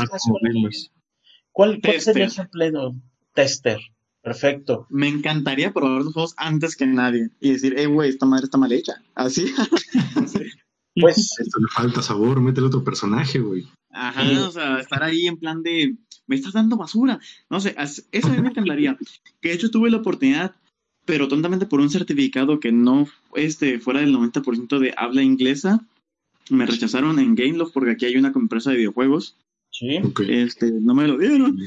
sería su empleo? Tester. Perfecto. Me encantaría probar los juegos antes que nadie y decir, eh, güey, esta madre está mal hecha. Así. Pues. Esto le falta sabor, métele otro personaje, güey. Ajá, o sea, estar ahí en plan de, me estás dando basura. No sé, eso a mí me encantaría. Que de hecho tuve la oportunidad pero tontamente por un certificado que no este, fuera del 90% de habla inglesa, me rechazaron en Gameloft porque aquí hay una empresa de videojuegos. Sí. Este, no me lo dieron,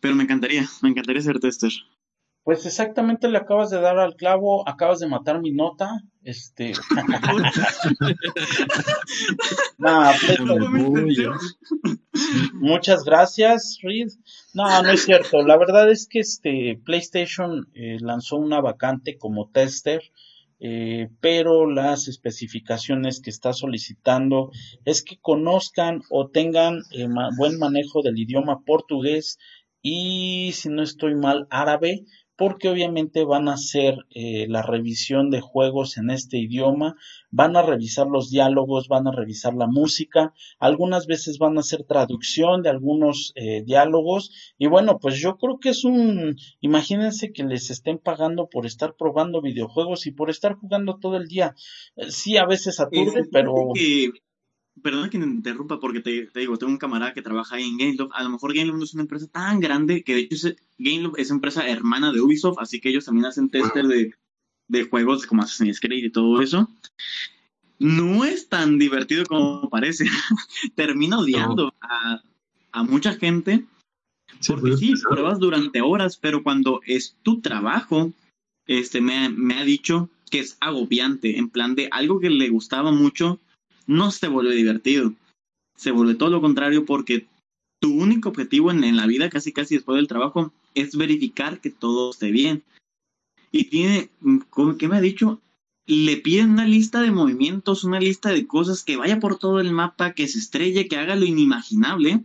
pero me encantaría, me encantaría ser tester. Pues exactamente le acabas de dar al clavo, acabas de matar mi nota. Este. Muchas gracias, Reed. No, no es cierto. La verdad es que este PlayStation eh, lanzó una vacante como tester. Eh, pero las especificaciones que está solicitando es que conozcan o tengan eh, buen manejo del idioma portugués y si no estoy mal árabe porque obviamente van a hacer eh, la revisión de juegos en este idioma, van a revisar los diálogos, van a revisar la música, algunas veces van a hacer traducción de algunos eh, diálogos y bueno, pues yo creo que es un, imagínense que les estén pagando por estar probando videojuegos y por estar jugando todo el día. Eh, sí, a veces aturde, pero... perdona que me interrumpa porque te, digo, tengo un camarada que trabaja ahí en GameLoft. A lo mejor GameLoft no es una empresa tan grande que de hecho es, GameLoft es empresa hermana de Ubisoft, así que ellos también hacen tester de, de juegos como Assassin's Creed y todo eso. No es tan divertido como parece. Termina odiando a, a, mucha gente. Porque sí, pruebas durante horas, pero cuando es tu trabajo, este me, me ha dicho que es agobiante, en plan de algo que le gustaba mucho, no se vuelve divertido. Se vuelve todo lo contrario porque tu único objetivo en, la vida, casi casi después del trabajo, es verificar que todo esté bien. Y tiene, ¿qué me ha dicho? Le piden una lista de movimientos, una lista de cosas que vaya por todo el mapa, que se estrelle, que haga lo inimaginable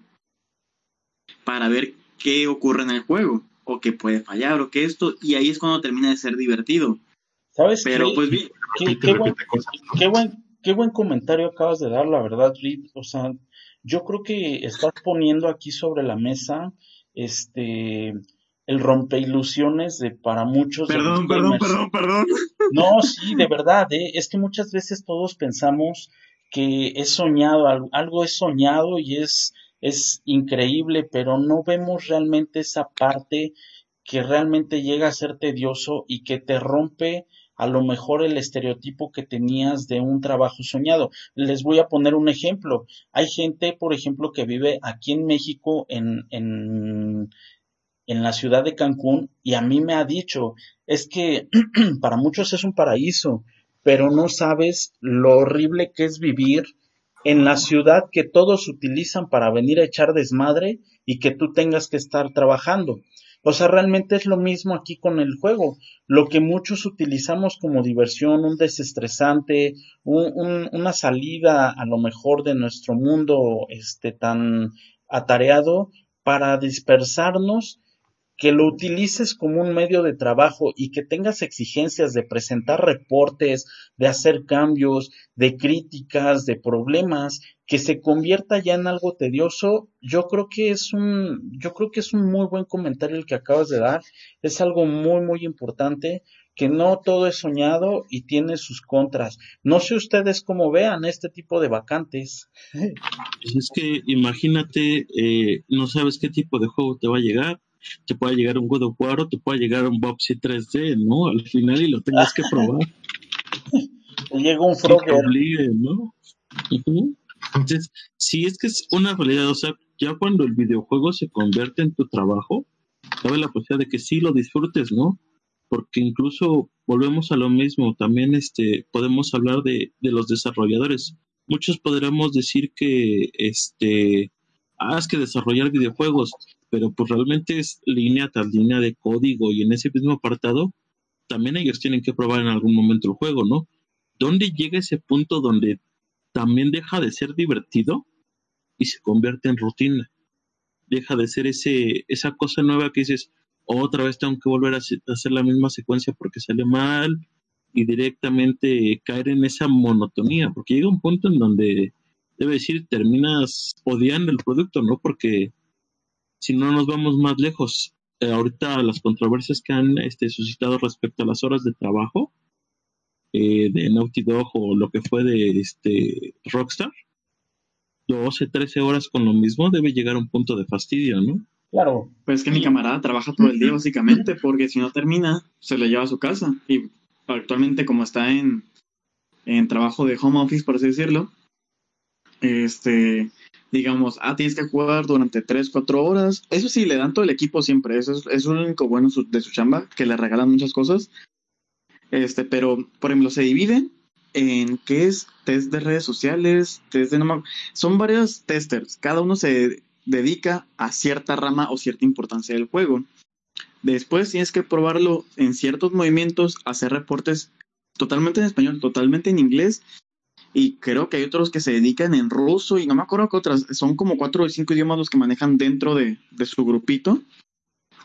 para ver qué ocurre en el juego, o qué puede fallar, o que esto, y ahí es cuando termina de ser divertido. ¿Sabes Pero pues bien. Qué, buen, qué buen comentario acabas de dar, la verdad, Reed. O sea, yo creo que estás poniendo aquí sobre la mesa este el rompeilusiones de para muchos. Perdón, perdón, perdón, perdón. No, sí, de verdad, ¿eh? es que muchas veces todos pensamos que es soñado, algo es soñado y es, es increíble, pero no vemos realmente esa parte que realmente llega a ser tedioso y que te rompe a lo mejor el estereotipo que tenías de un trabajo soñado. Les voy a poner un ejemplo. Hay gente, por ejemplo, que vive aquí en México, en, en, en la ciudad de Cancún, y a mí me ha dicho, es que para muchos es un paraíso, pero no sabes lo horrible que es vivir en la ciudad que todos utilizan para venir a echar desmadre y que tú tengas que estar trabajando. O sea, realmente es lo mismo aquí con el juego. Lo que muchos utilizamos como diversión, un desestresante, una salida a lo mejor de nuestro mundo este, tan atareado para dispersarnos que lo utilices como un medio de trabajo y que tengas exigencias de presentar reportes, de hacer cambios, de críticas, de problemas, que se convierta ya en algo tedioso, yo creo que es un, yo creo que es un muy buen comentario el que acabas de dar, es algo muy, muy importante, que no todo es soñado y tiene sus contras. No sé ustedes cómo vean este tipo de vacantes. Pues es que imagínate, eh, no sabes qué tipo de juego te va a llegar, te puede llegar un God of War o te puede llegar un Bobsy 3D, ¿no? Al final y lo tengas que probar. Llega un Frogger. ¿no? Entonces, si es que es una realidad, o sea, ya cuando el videojuego se convierte en tu trabajo, cabe la posibilidad de que sí lo disfrutes, ¿no? Porque incluso volvemos a lo mismo, también este podemos hablar de, de los desarrolladores. Muchos podríamos decir que este ah, es que desarrollar videojuegos pero pues realmente es línea tras línea de código y en ese mismo apartado también ellos tienen que probar en algún momento el juego, ¿no? ¿Dónde llega ese punto donde también deja de ser divertido y se convierte en rutina? Deja de ser ese, esa cosa nueva que dices, otra vez tengo que volver a hacer la misma secuencia porque sale mal y directamente caer en esa monotonía, porque llega un punto en donde debe decir terminas odiando el producto, ¿no? Porque si no nos vamos más lejos, eh, ahorita las controversias que han este, suscitado respecto a las horas de trabajo eh, de Naughty Dog o lo que fue de este Rockstar, 12, 13 horas con lo mismo debe llegar a un punto de fastidio, ¿no? Claro. Pues es que mi camarada trabaja todo el día básicamente, porque si no termina, se le lleva a su casa. Y actualmente como está en, en trabajo de home office, por así decirlo, este, digamos, ah, tienes que jugar durante 3, 4 horas. Eso sí, le dan todo el equipo siempre. Eso es, es lo único bueno de su chamba, que le regalan muchas cosas. Este, pero, por ejemplo, se divide en qué es test de redes sociales, test de... No, son varios testers. Cada uno se dedica a cierta rama o cierta importancia del juego. Después tienes que probarlo en ciertos movimientos, hacer reportes totalmente en español, totalmente en inglés y creo que hay otros que se dedican en ruso y no me acuerdo qué otras, son como cuatro o cinco idiomas los que manejan dentro de, su grupito.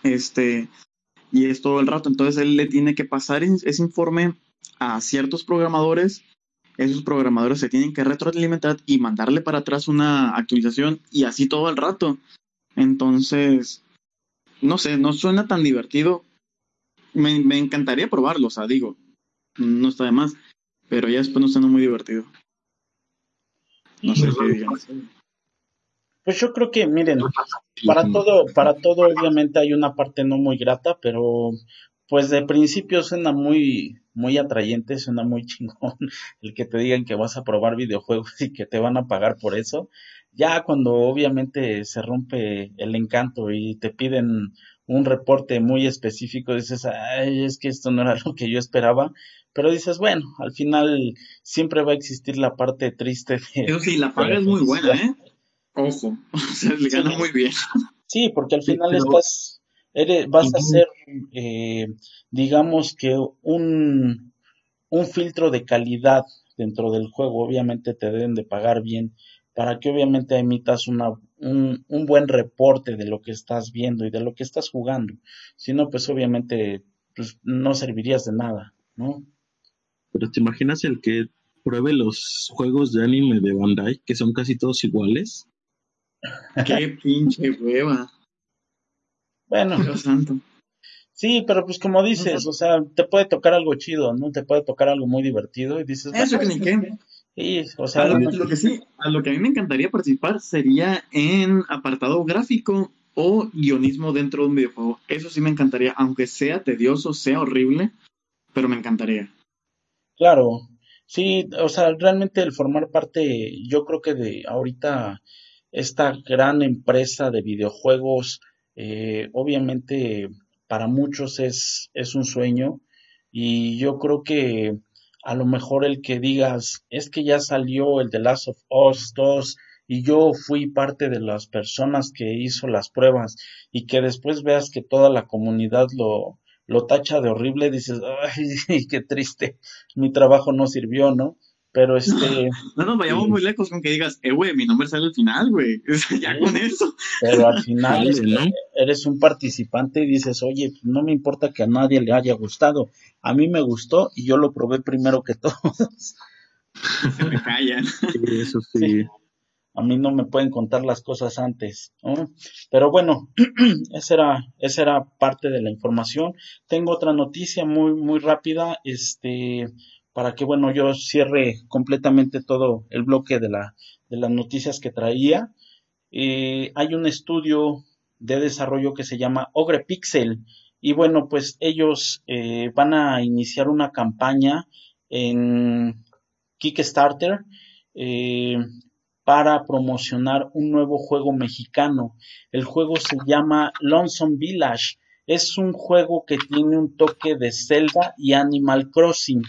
Este, y es todo el rato. Entonces él le tiene que pasar ese informe a ciertos programadores. Esos programadores se tienen que retroalimentar y mandarle para atrás una actualización y así todo el rato. Entonces, no sé, no suena tan divertido. Me, me encantaría probarlo, o sea, digo, no está de más pero ya después no siendo muy divertido. No sé qué digan. Pues yo creo que, miren, para todo, para todo obviamente hay una parte no muy grata, pero pues de principio suena muy, muy atrayente, suena muy chingón el que te digan que vas a probar videojuegos y que te van a pagar por eso. Ya cuando obviamente se rompe el encanto y te piden un reporte muy específico, dices, ay, es que esto no era lo que yo esperaba, pero dices, bueno, al final siempre va a existir la parte triste de... Eso sí, la paga es muy buena, ¿eh? Ojo, o sea, le gana muy bien. Sí, porque al final estás, eres, vas a ser, eh, digamos que un, un filtro de calidad dentro del juego. Obviamente te deben de pagar bien para que obviamente emitas una, un, un, buen reporte de lo que estás viendo y de lo que estás jugando. Si no, pues obviamente pues, no servirías de nada, ¿no? Pero te imaginas el que pruebe los juegos de anime de Bandai, que son casi todos iguales. Qué pinche hueva. Bueno, Dios santo. Sí, pero pues como dices, o sea, te puede tocar algo chido, ¿no? Te puede tocar algo muy divertido y dices... Eso que ni qué. Sí, o sea... A lo, lo, que sí, a lo que a mí me encantaría participar sería en apartado gráfico o guionismo dentro de un videojuego. Eso sí me encantaría, aunque sea tedioso, sea horrible, pero me encantaría. Claro, sí, o sea, realmente el formar parte, yo creo que de ahorita esta gran empresa de videojuegos, eh, obviamente para muchos es, es un sueño y yo creo que a lo mejor el que digas es que ya salió el The Last of Us 2 y yo fui parte de las personas que hizo las pruebas y que después veas que toda la comunidad lo, lo tacha de horrible, dices, ay, qué triste, mi trabajo no sirvió, ¿no? Pero este. No nos vayamos sí. muy lejos con que digas, eh, güey, mi nombre sale al final, güey. ya sí. con eso. Pero al final este, ¿no? Eres un participante y dices, oye, no me importa que a nadie le haya gustado. A mí me gustó y yo lo probé primero que todos. Se me callan. Sí, eso sí. A mí no me pueden contar las cosas antes. ¿no? Pero bueno, esa era, esa era parte de la información. Tengo otra noticia muy, muy rápida. Este para que bueno yo cierre completamente todo el bloque de, la, de las noticias que traía. Eh, hay un estudio de desarrollo que se llama Ogre Pixel y bueno pues ellos eh, van a iniciar una campaña en Kickstarter eh, para promocionar un nuevo juego mexicano. El juego se llama Lonesome Village. Es un juego que tiene un toque de Zelda y Animal Crossing.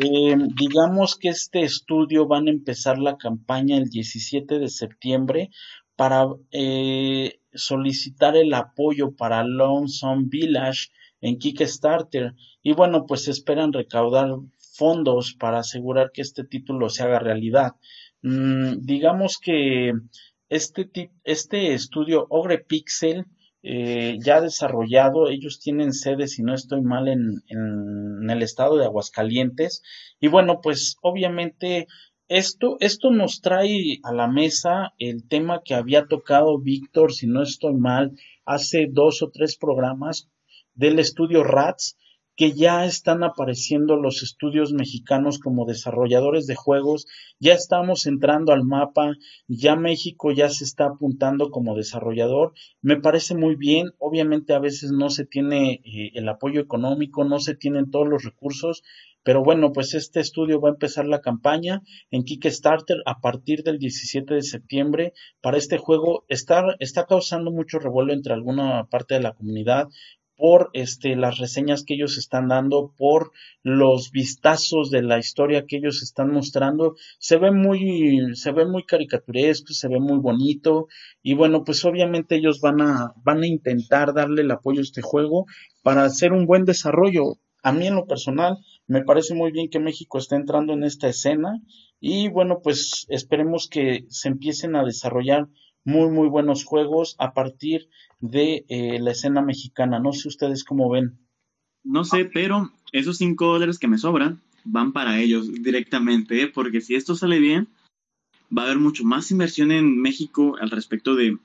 Eh, digamos que este estudio van a empezar la campaña el 17 de septiembre para solicitar el apoyo para Lonesome Village en Kickstarter y bueno pues esperan recaudar fondos para asegurar que este título se haga realidad. Mm, digamos que este, este estudio Ogre Pixel eh, ya desarrollado. Ellos tienen sede, si no estoy mal, en, en, el estado de Aguascalientes. Y bueno, pues obviamente esto, esto nos trae a la mesa el tema que había tocado Víctor, si no estoy mal, hace dos o tres programas del estudio RATS que ya están apareciendo los estudios mexicanos como desarrolladores de juegos, ya estamos entrando al mapa, ya México ya se está apuntando como desarrollador, me parece muy bien, obviamente a veces no se tiene eh, el apoyo económico, no se tienen todos los recursos, pero bueno, pues este estudio va a empezar la campaña en Kickstarter a partir del 17 de septiembre para este juego. Está, causando mucho revuelo entre alguna parte de la comunidad por este, las reseñas que ellos están dando, por los vistazos de la historia que ellos están mostrando. Se ve muy, se ve muy caricaturesco, se ve muy bonito. Y bueno, pues obviamente ellos van a, van a intentar darle el apoyo a este juego para hacer un buen desarrollo. A mí en lo personal me parece muy bien que México esté entrando en esta escena y bueno, pues esperemos que se empiecen a desarrollar muy, muy buenos juegos a partir de eh, la escena mexicana. No sé ustedes cómo ven. No sé, pero esos 5 dólares que me sobran van para ellos directamente, ¿eh? porque si esto sale bien, va a haber mucho más inversión en México al respecto de,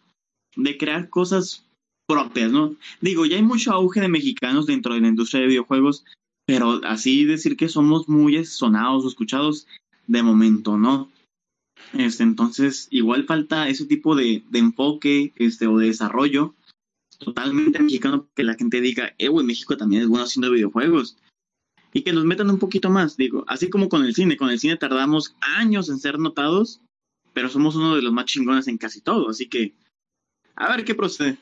de crear cosas propias, ¿no? Digo, ya hay mucho auge de mexicanos dentro de la industria de videojuegos, pero así decir que somos muy sonados o escuchados, de momento, ¿no? Este, entonces, igual falta ese tipo de, de enfoque este, o de desarrollo totalmente mexicano que la gente diga, eh, güey, México también es bueno haciendo videojuegos. Y que nos metan un poquito más, digo, así como con el cine, con el cine tardamos años en ser notados, pero somos uno de los más chingones en casi todo, así que a ver qué procede.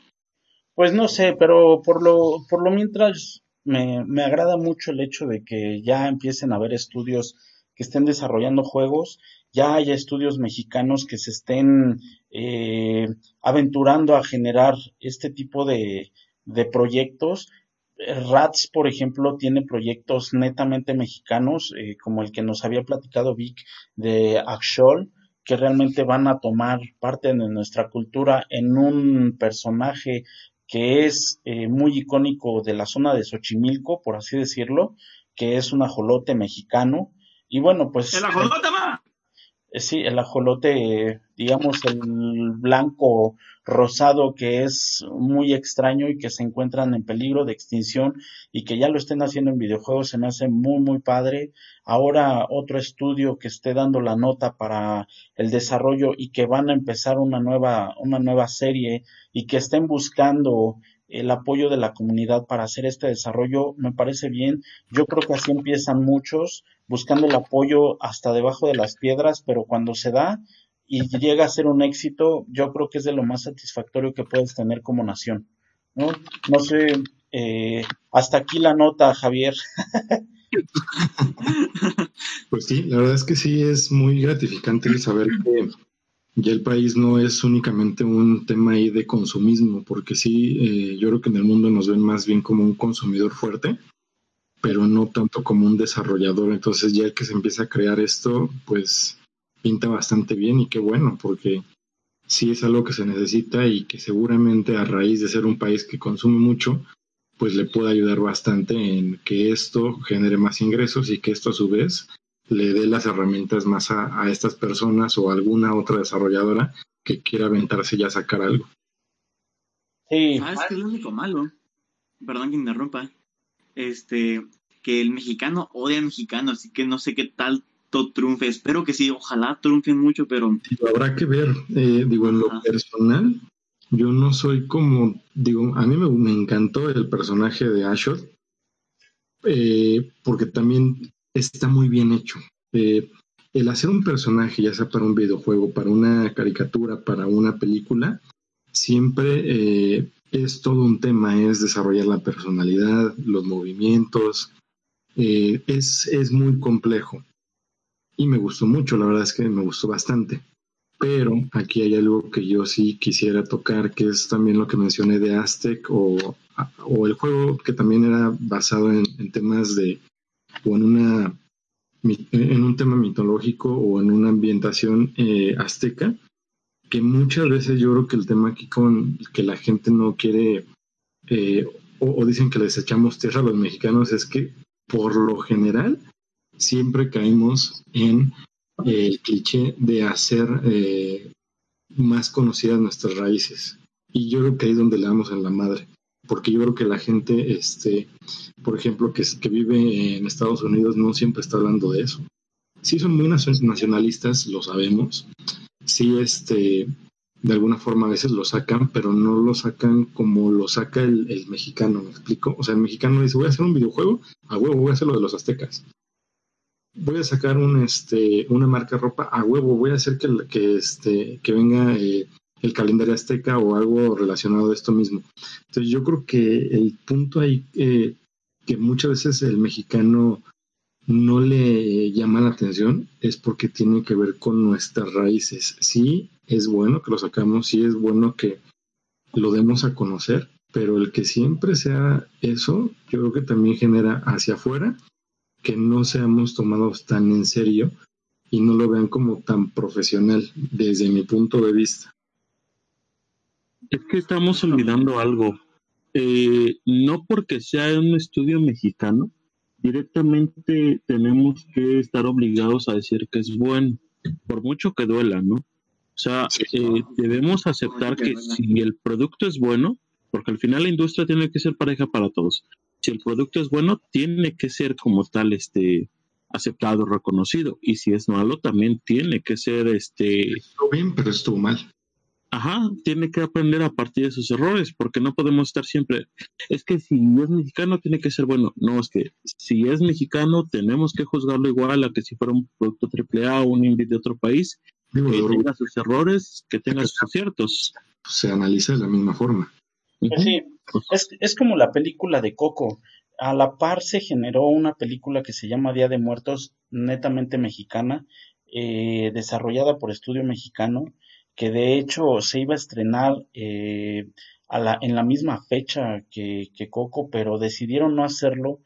Pues no sé, pero por lo, por lo mientras me, me agrada mucho el hecho de que ya empiecen a haber estudios que estén desarrollando juegos, ya haya estudios mexicanos que se estén eh, aventurando a generar este tipo de, de proyectos. RATS, por ejemplo, tiene proyectos netamente mexicanos, eh, como el que nos había platicado Vic de Axol, que realmente van a tomar parte de nuestra cultura en un personaje que es eh, muy icónico de la zona de Xochimilco, por así decirlo, que es un ajolote mexicano. Y bueno, pues... ¡El ajolote, sí, el ajolote, digamos, el blanco rosado que es muy extraño y que se encuentran en peligro de extinción y que ya lo estén haciendo en videojuegos se me hace muy muy padre. Ahora otro estudio que esté dando la nota para el desarrollo y que van a empezar una nueva una nueva serie y que estén buscando el apoyo de la comunidad para hacer este desarrollo me parece bien. Yo creo que así empiezan muchos buscando el apoyo hasta debajo de las piedras, pero cuando se da y llega a ser un éxito, yo creo que es de lo más satisfactorio que puedes tener como nación. No, no sé, eh, hasta aquí la nota, Javier. pues sí, la verdad es que sí es muy gratificante saber que ya el país no es únicamente un tema ahí de consumismo, porque sí, eh, yo creo que en el mundo nos ven más bien como un consumidor fuerte, pero no tanto como un desarrollador. Entonces ya que se empieza a crear esto, pues pinta bastante bien y qué bueno, porque sí es algo que se necesita y que seguramente a raíz de ser un país que consume mucho, pues le puede ayudar bastante en que esto genere más ingresos y que esto a su vez le dé las herramientas más a, estas personas o a alguna otra desarrolladora que quiera aventarse ya a sacar algo. Sí. ¿Sabes qué es lo único malo? Perdón que interrumpa. Este, que el mexicano odia al mexicano, así que no sé qué tal triunfe. Espero que sí, ojalá triunfen mucho, pero... Habrá que ver, eh, digo, en lo personal, yo no soy como, digo, a mí me, encantó el personaje de Ashot, eh, porque también está muy bien hecho. Eh, el hacer un personaje, ya sea para un videojuego, para una caricatura, para una película, siempre es todo un tema, es desarrollar la personalidad, los movimientos, es, es muy complejo y me gustó mucho, la verdad es que me gustó bastante. Pero aquí hay algo que yo sí quisiera tocar, que es también lo que mencioné de Aztec o, o el juego que también era basado en, temas de, o en una en un tema mitológico o en una ambientación eh, azteca, que muchas veces yo creo que el tema aquí con que la gente no quiere eh, o, dicen que les echamos tierra a los mexicanos es que por lo general siempre caemos en eh, el cliché de hacer eh, más conocidas nuestras raíces. Y yo creo que ahí es donde le damos en la madre. Porque yo creo que la gente, este, por ejemplo, que, que vive en Estados Unidos no siempre está hablando de eso. Sí son muy nacionalistas, lo sabemos. Sí, este, de alguna forma a veces lo sacan, pero no lo sacan como lo saca el, mexicano, ¿me explico? O sea, el mexicano dice, voy a hacer un videojuego, a huevo, voy a hacer lo de los aztecas voy a sacar un, este, una marca ropa a huevo, voy a hacer que, que, este, que venga eh, el calendario azteca o algo relacionado a esto mismo. Entonces yo creo que el punto ahí eh, que muchas veces el mexicano no le llama la atención es porque tiene que ver con nuestras raíces. Sí, es bueno que lo sacamos, sí es bueno que lo demos a conocer, pero el que siempre sea eso, yo creo que también genera hacia afuera que no seamos tomados tan en serio y no lo vean como tan profesional desde mi punto de vista. Es que estamos olvidando algo. Eh, no porque sea un estudio mexicano, directamente tenemos que estar obligados a decir que es bueno, por mucho que duela, ¿no? O sea, eh, debemos aceptar que si el producto es bueno, porque al final la industria tiene que ser pareja para todos si el producto es bueno, tiene que ser como tal, este, aceptado, reconocido. Y si es malo, también tiene que ser este. Estuvo bien, pero estuvo mal. Ajá, tiene que aprender a partir de sus errores, porque no podemos estar siempre. Es que si es mexicano, tiene que ser bueno. No, es que si es mexicano, tenemos que juzgarlo igual a que si fuera un producto AAA o un indie de otro país, que tenga sus errores, que tenga sus aciertos. Se analiza de la misma forma. Pues sí, es, es como la película de Coco a la par se generó una película que se llama Día de Muertos, netamente mexicana, eh, desarrollada por Estudio Mexicano, que de hecho se iba a estrenar eh, a la, en la misma fecha que, que, Coco, pero decidieron no hacerlo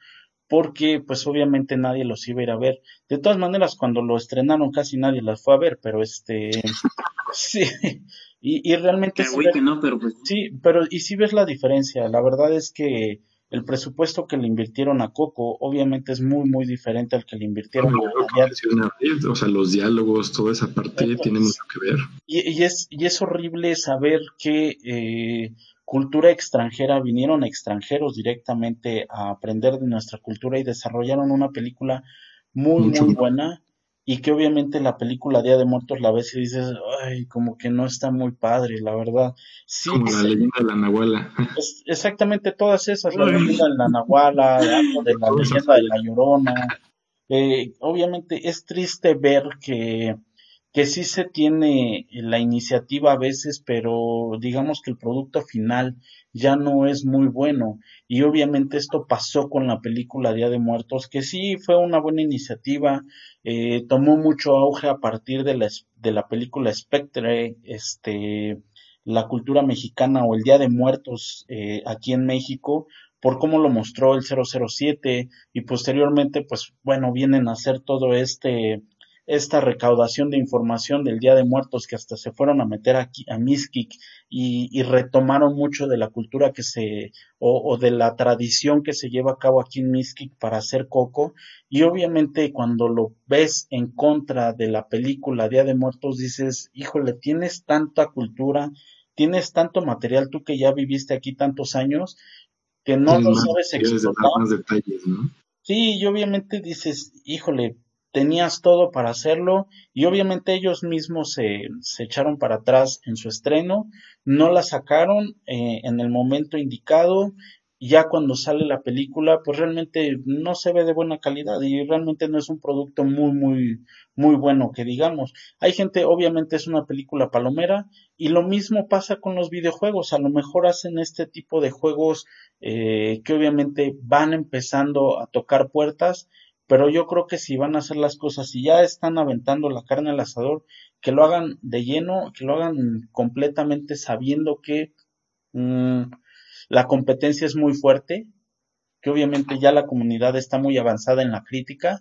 porque pues obviamente nadie los iba a ir a ver. De todas maneras, cuando lo estrenaron casi nadie las fue a ver, pero este... sí, y, y realmente... Sí, que no, pero pues... Sí, pero y si ves la diferencia, la verdad es que el presupuesto que le invirtieron a Coco obviamente es muy, muy diferente al que le invirtieron a O sea, los diálogos, toda esa parte tiene mucho que ver. Y, es, y es horrible saber que eh, cultura extranjera vinieron extranjeros directamente a aprender de nuestra cultura y desarrollaron una película muy, muy buena y que obviamente la película Día de Muertos la ves y dices, ay, como que no está muy padre, la verdad. Sí, como la leyenda de la Nahuala. exactamente todas esas, la leyenda de la Nahuala, algo de la leyenda de la Llorona. Eh, obviamente es triste ver que, que sí se tiene la iniciativa a veces, pero digamos que el producto final ya no es muy bueno. Y obviamente esto pasó con la película Día de Muertos, que sí fue una buena iniciativa, eh, tomó mucho auge a partir de la, de la película Spectre, este, la cultura mexicana o el Día de Muertos eh, aquí en México, por cómo lo mostró el 007 y posteriormente, pues bueno, vienen a hacer todo este esta recaudación de información del Día de Muertos que hasta se fueron a meter aquí a Miskik y, retomaron mucho de la cultura que se o, de la tradición que se lleva a cabo aquí en Miskik para hacer coco. Y obviamente cuando lo ves en contra de la película Día de Muertos dices híjole tienes tanta cultura tienes tanto material tú que ya viviste aquí tantos años que no lo sabes explotar sí y obviamente dices híjole tenías todo para hacerlo y obviamente ellos mismos se, echaron para atrás en su estreno, no la sacaron eh, en el momento indicado, ya cuando sale la película pues realmente no se ve de buena calidad y realmente no es un producto muy muy muy bueno que digamos. Hay gente, obviamente es una película palomera y lo mismo pasa con los videojuegos, a lo mejor hacen este tipo de juegos eh, que obviamente van empezando a tocar puertas pero yo creo que si van a hacer las cosas, si ya están aventando la carne al asador, que lo hagan de lleno, que lo hagan completamente sabiendo que mm, la competencia es muy fuerte, que obviamente ya la comunidad está muy avanzada en la crítica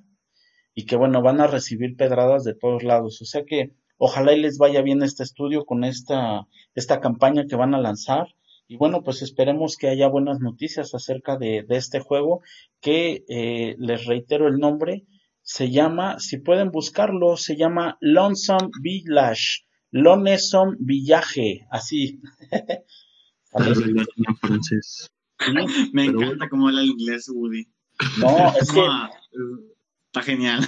y que bueno, van a recibir pedradas de todos lados. O sea que ojalá y les vaya bien este estudio con esta, esta campaña que van a lanzar y bueno, pues esperemos que haya buenas noticias acerca de, este juego, que eh, les reitero el nombre, se llama, si pueden buscarlo, se llama Lonesome Village, Lonesome Village, así. Me encanta cómo habla el inglés, Woody. No, es que... Está genial.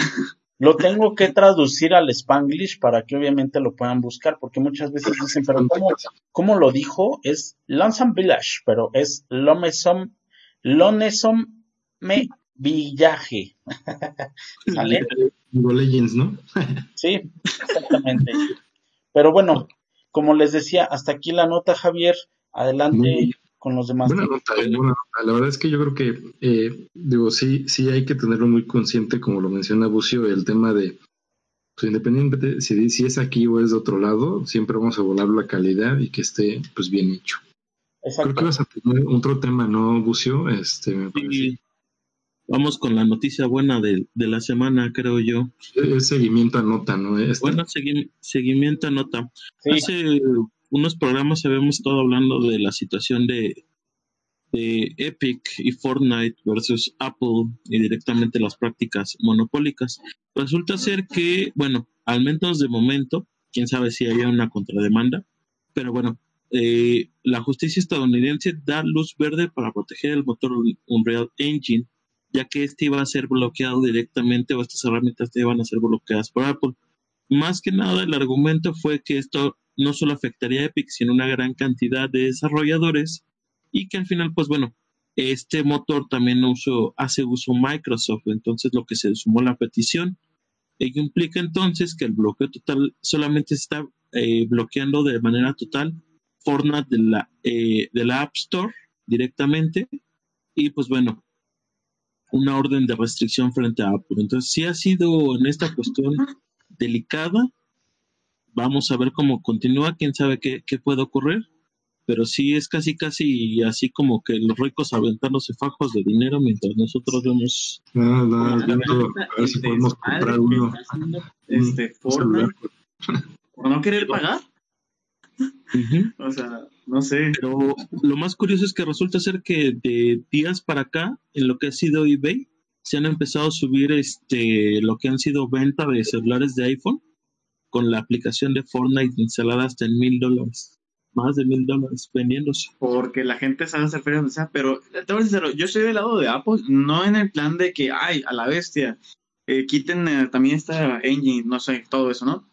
Lo tengo que traducir al spanglish para que obviamente lo puedan buscar, porque muchas veces dicen, pero ¿cómo, cómo lo dijo? Es Lonesome Village, pero es Lonesome, Lonesome Me Village. ¿Sale? Legends, ¿no? sí, exactamente. Pero bueno, como les decía, hasta aquí la nota, Javier. Adelante con los demás. Buena nota, buena nota. La verdad es que yo creo que, eh, digo, sí, sí hay que tenerlo muy consciente, como lo menciona Bucio, el tema de, pues, independientemente si, si es aquí o es de otro lado, siempre vamos a volar la calidad y que esté, pues, bien hecho. Exacto. Creo que vas a tener otro tema, ¿no, Bucio? Este, Vamos con la noticia buena de, de, la semana, creo yo. Es seguimiento a nota, ¿no? Este. Bueno, seguimiento a nota. Hace unos programas habíamos estado hablando de la situación de, de Epic y Fortnite versus Apple y directamente las prácticas monopólicas. Resulta ser que, bueno, al menos de momento, quién sabe si haya una contrademanda, pero bueno, eh, la justicia estadounidense da luz verde para proteger el motor Unreal Engine ya que este iba a ser bloqueado directamente o estas herramientas iban a ser bloqueadas por Apple. Más que nada, el argumento fue que esto no solo afectaría a Epic, sino una gran cantidad de desarrolladores y que al final, pues bueno, este motor también uso, hace uso Microsoft, entonces lo que se sumó la petición. Ello implica entonces que el bloqueo total solamente está eh, bloqueando de manera total Fortnite de la, eh, de la App Store directamente y pues bueno, una orden de restricción frente a Apple. Entonces sí ha sido en esta cuestión delicada. Vamos a ver cómo continúa, quién sabe qué, qué puede ocurrir pero sí es casi casi así como que los ricos aventándose fajos de dinero mientras nosotros vemos no, no, a ver si podemos comprar uno. este por no querer pagar. O sea no sé. Pero lo más curioso es que resulta ser que de días para acá en lo que ha sido eBay se han empezado a subir este lo que han sido venta de celulares de iPhone con la aplicación de Fortnite instalada hasta en mil dólares más de mil dólares vendiéndose. Porque la gente sabe hacer feria donde sea, pero te voy a decir, yo estoy del lado de Apple, no en el plan de que, ay, a la bestia, eh, quiten eh, también esta engine, no sé, todo eso, ¿no?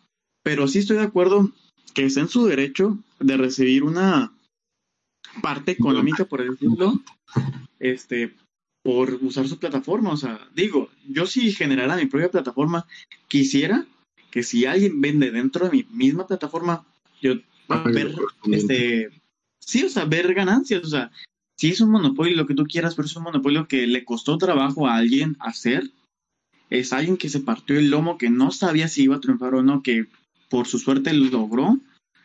Pero sí estoy de acuerdo que es en su derecho de recibir una parte económica, por decirlo, este, por usar su plataforma. O sea, digo, yo si generara mi propia plataforma, quisiera que si alguien vende dentro de mi misma plataforma, yo ver, este, sí, o sea, ver ganancias, o sea, si es un monopolio lo que tú quieras, pero es un monopolio que le costó trabajo a alguien hacer, es alguien que se partió el lomo, que no sabía si iba a triunfar o no, que por su suerte lo logró.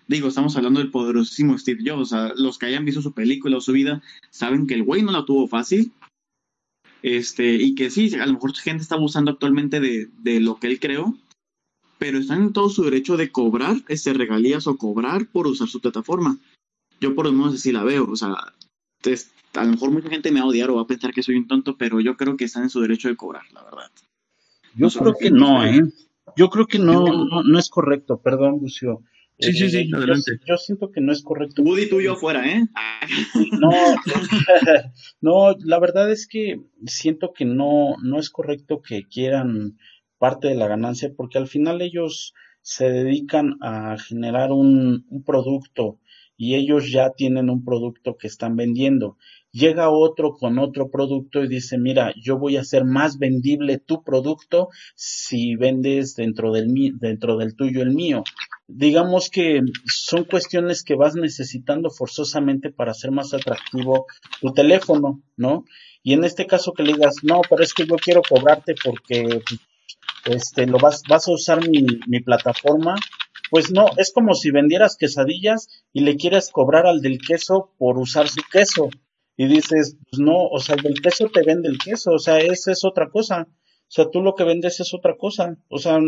Digo, estamos hablando del poderosísimo Steve Jobs, o sea, los que hayan visto su película o su vida saben que el güey no la tuvo fácil. Este, y que sí, a lo mejor gente está abusando actualmente de, de lo que él creó, pero están en todo su derecho de cobrar ese regalías o cobrar por usar su plataforma. Yo por lo menos así la veo, o sea, a lo mejor mucha gente me va a odiar o va a pensar que soy un tonto, pero yo creo que están en su derecho de cobrar, la verdad. Yo creo que no, ¿eh? Yo creo que no, no, es correcto, perdón, Lucio. Sí, sí, sí, eh, adelante. Yo, siento que no es correcto. Woody, tú y yo fuera, ¿eh? No, no, la verdad es que siento que no, no es correcto que quieran parte de la ganancia porque al final ellos se dedican a generar un, producto y ellos ya tienen un producto que están vendiendo. Llega otro con otro producto y dice, mira, yo voy a hacer más vendible tu producto si vendes dentro del, dentro del tuyo el mío. Digamos que son cuestiones que vas necesitando forzosamente para hacer más atractivo tu teléfono, ¿no? Y en este caso que le digas, no, pero es que yo quiero cobrarte porque este, lo vas, a usar mi, mi plataforma, pues no, es como si vendieras quesadillas y le quieres cobrar al del queso por usar su queso. Y dices, pues no, o sea, el del queso te vende el queso, o sea, esa es otra cosa. O sea, tú lo que vendes es otra cosa. O sea,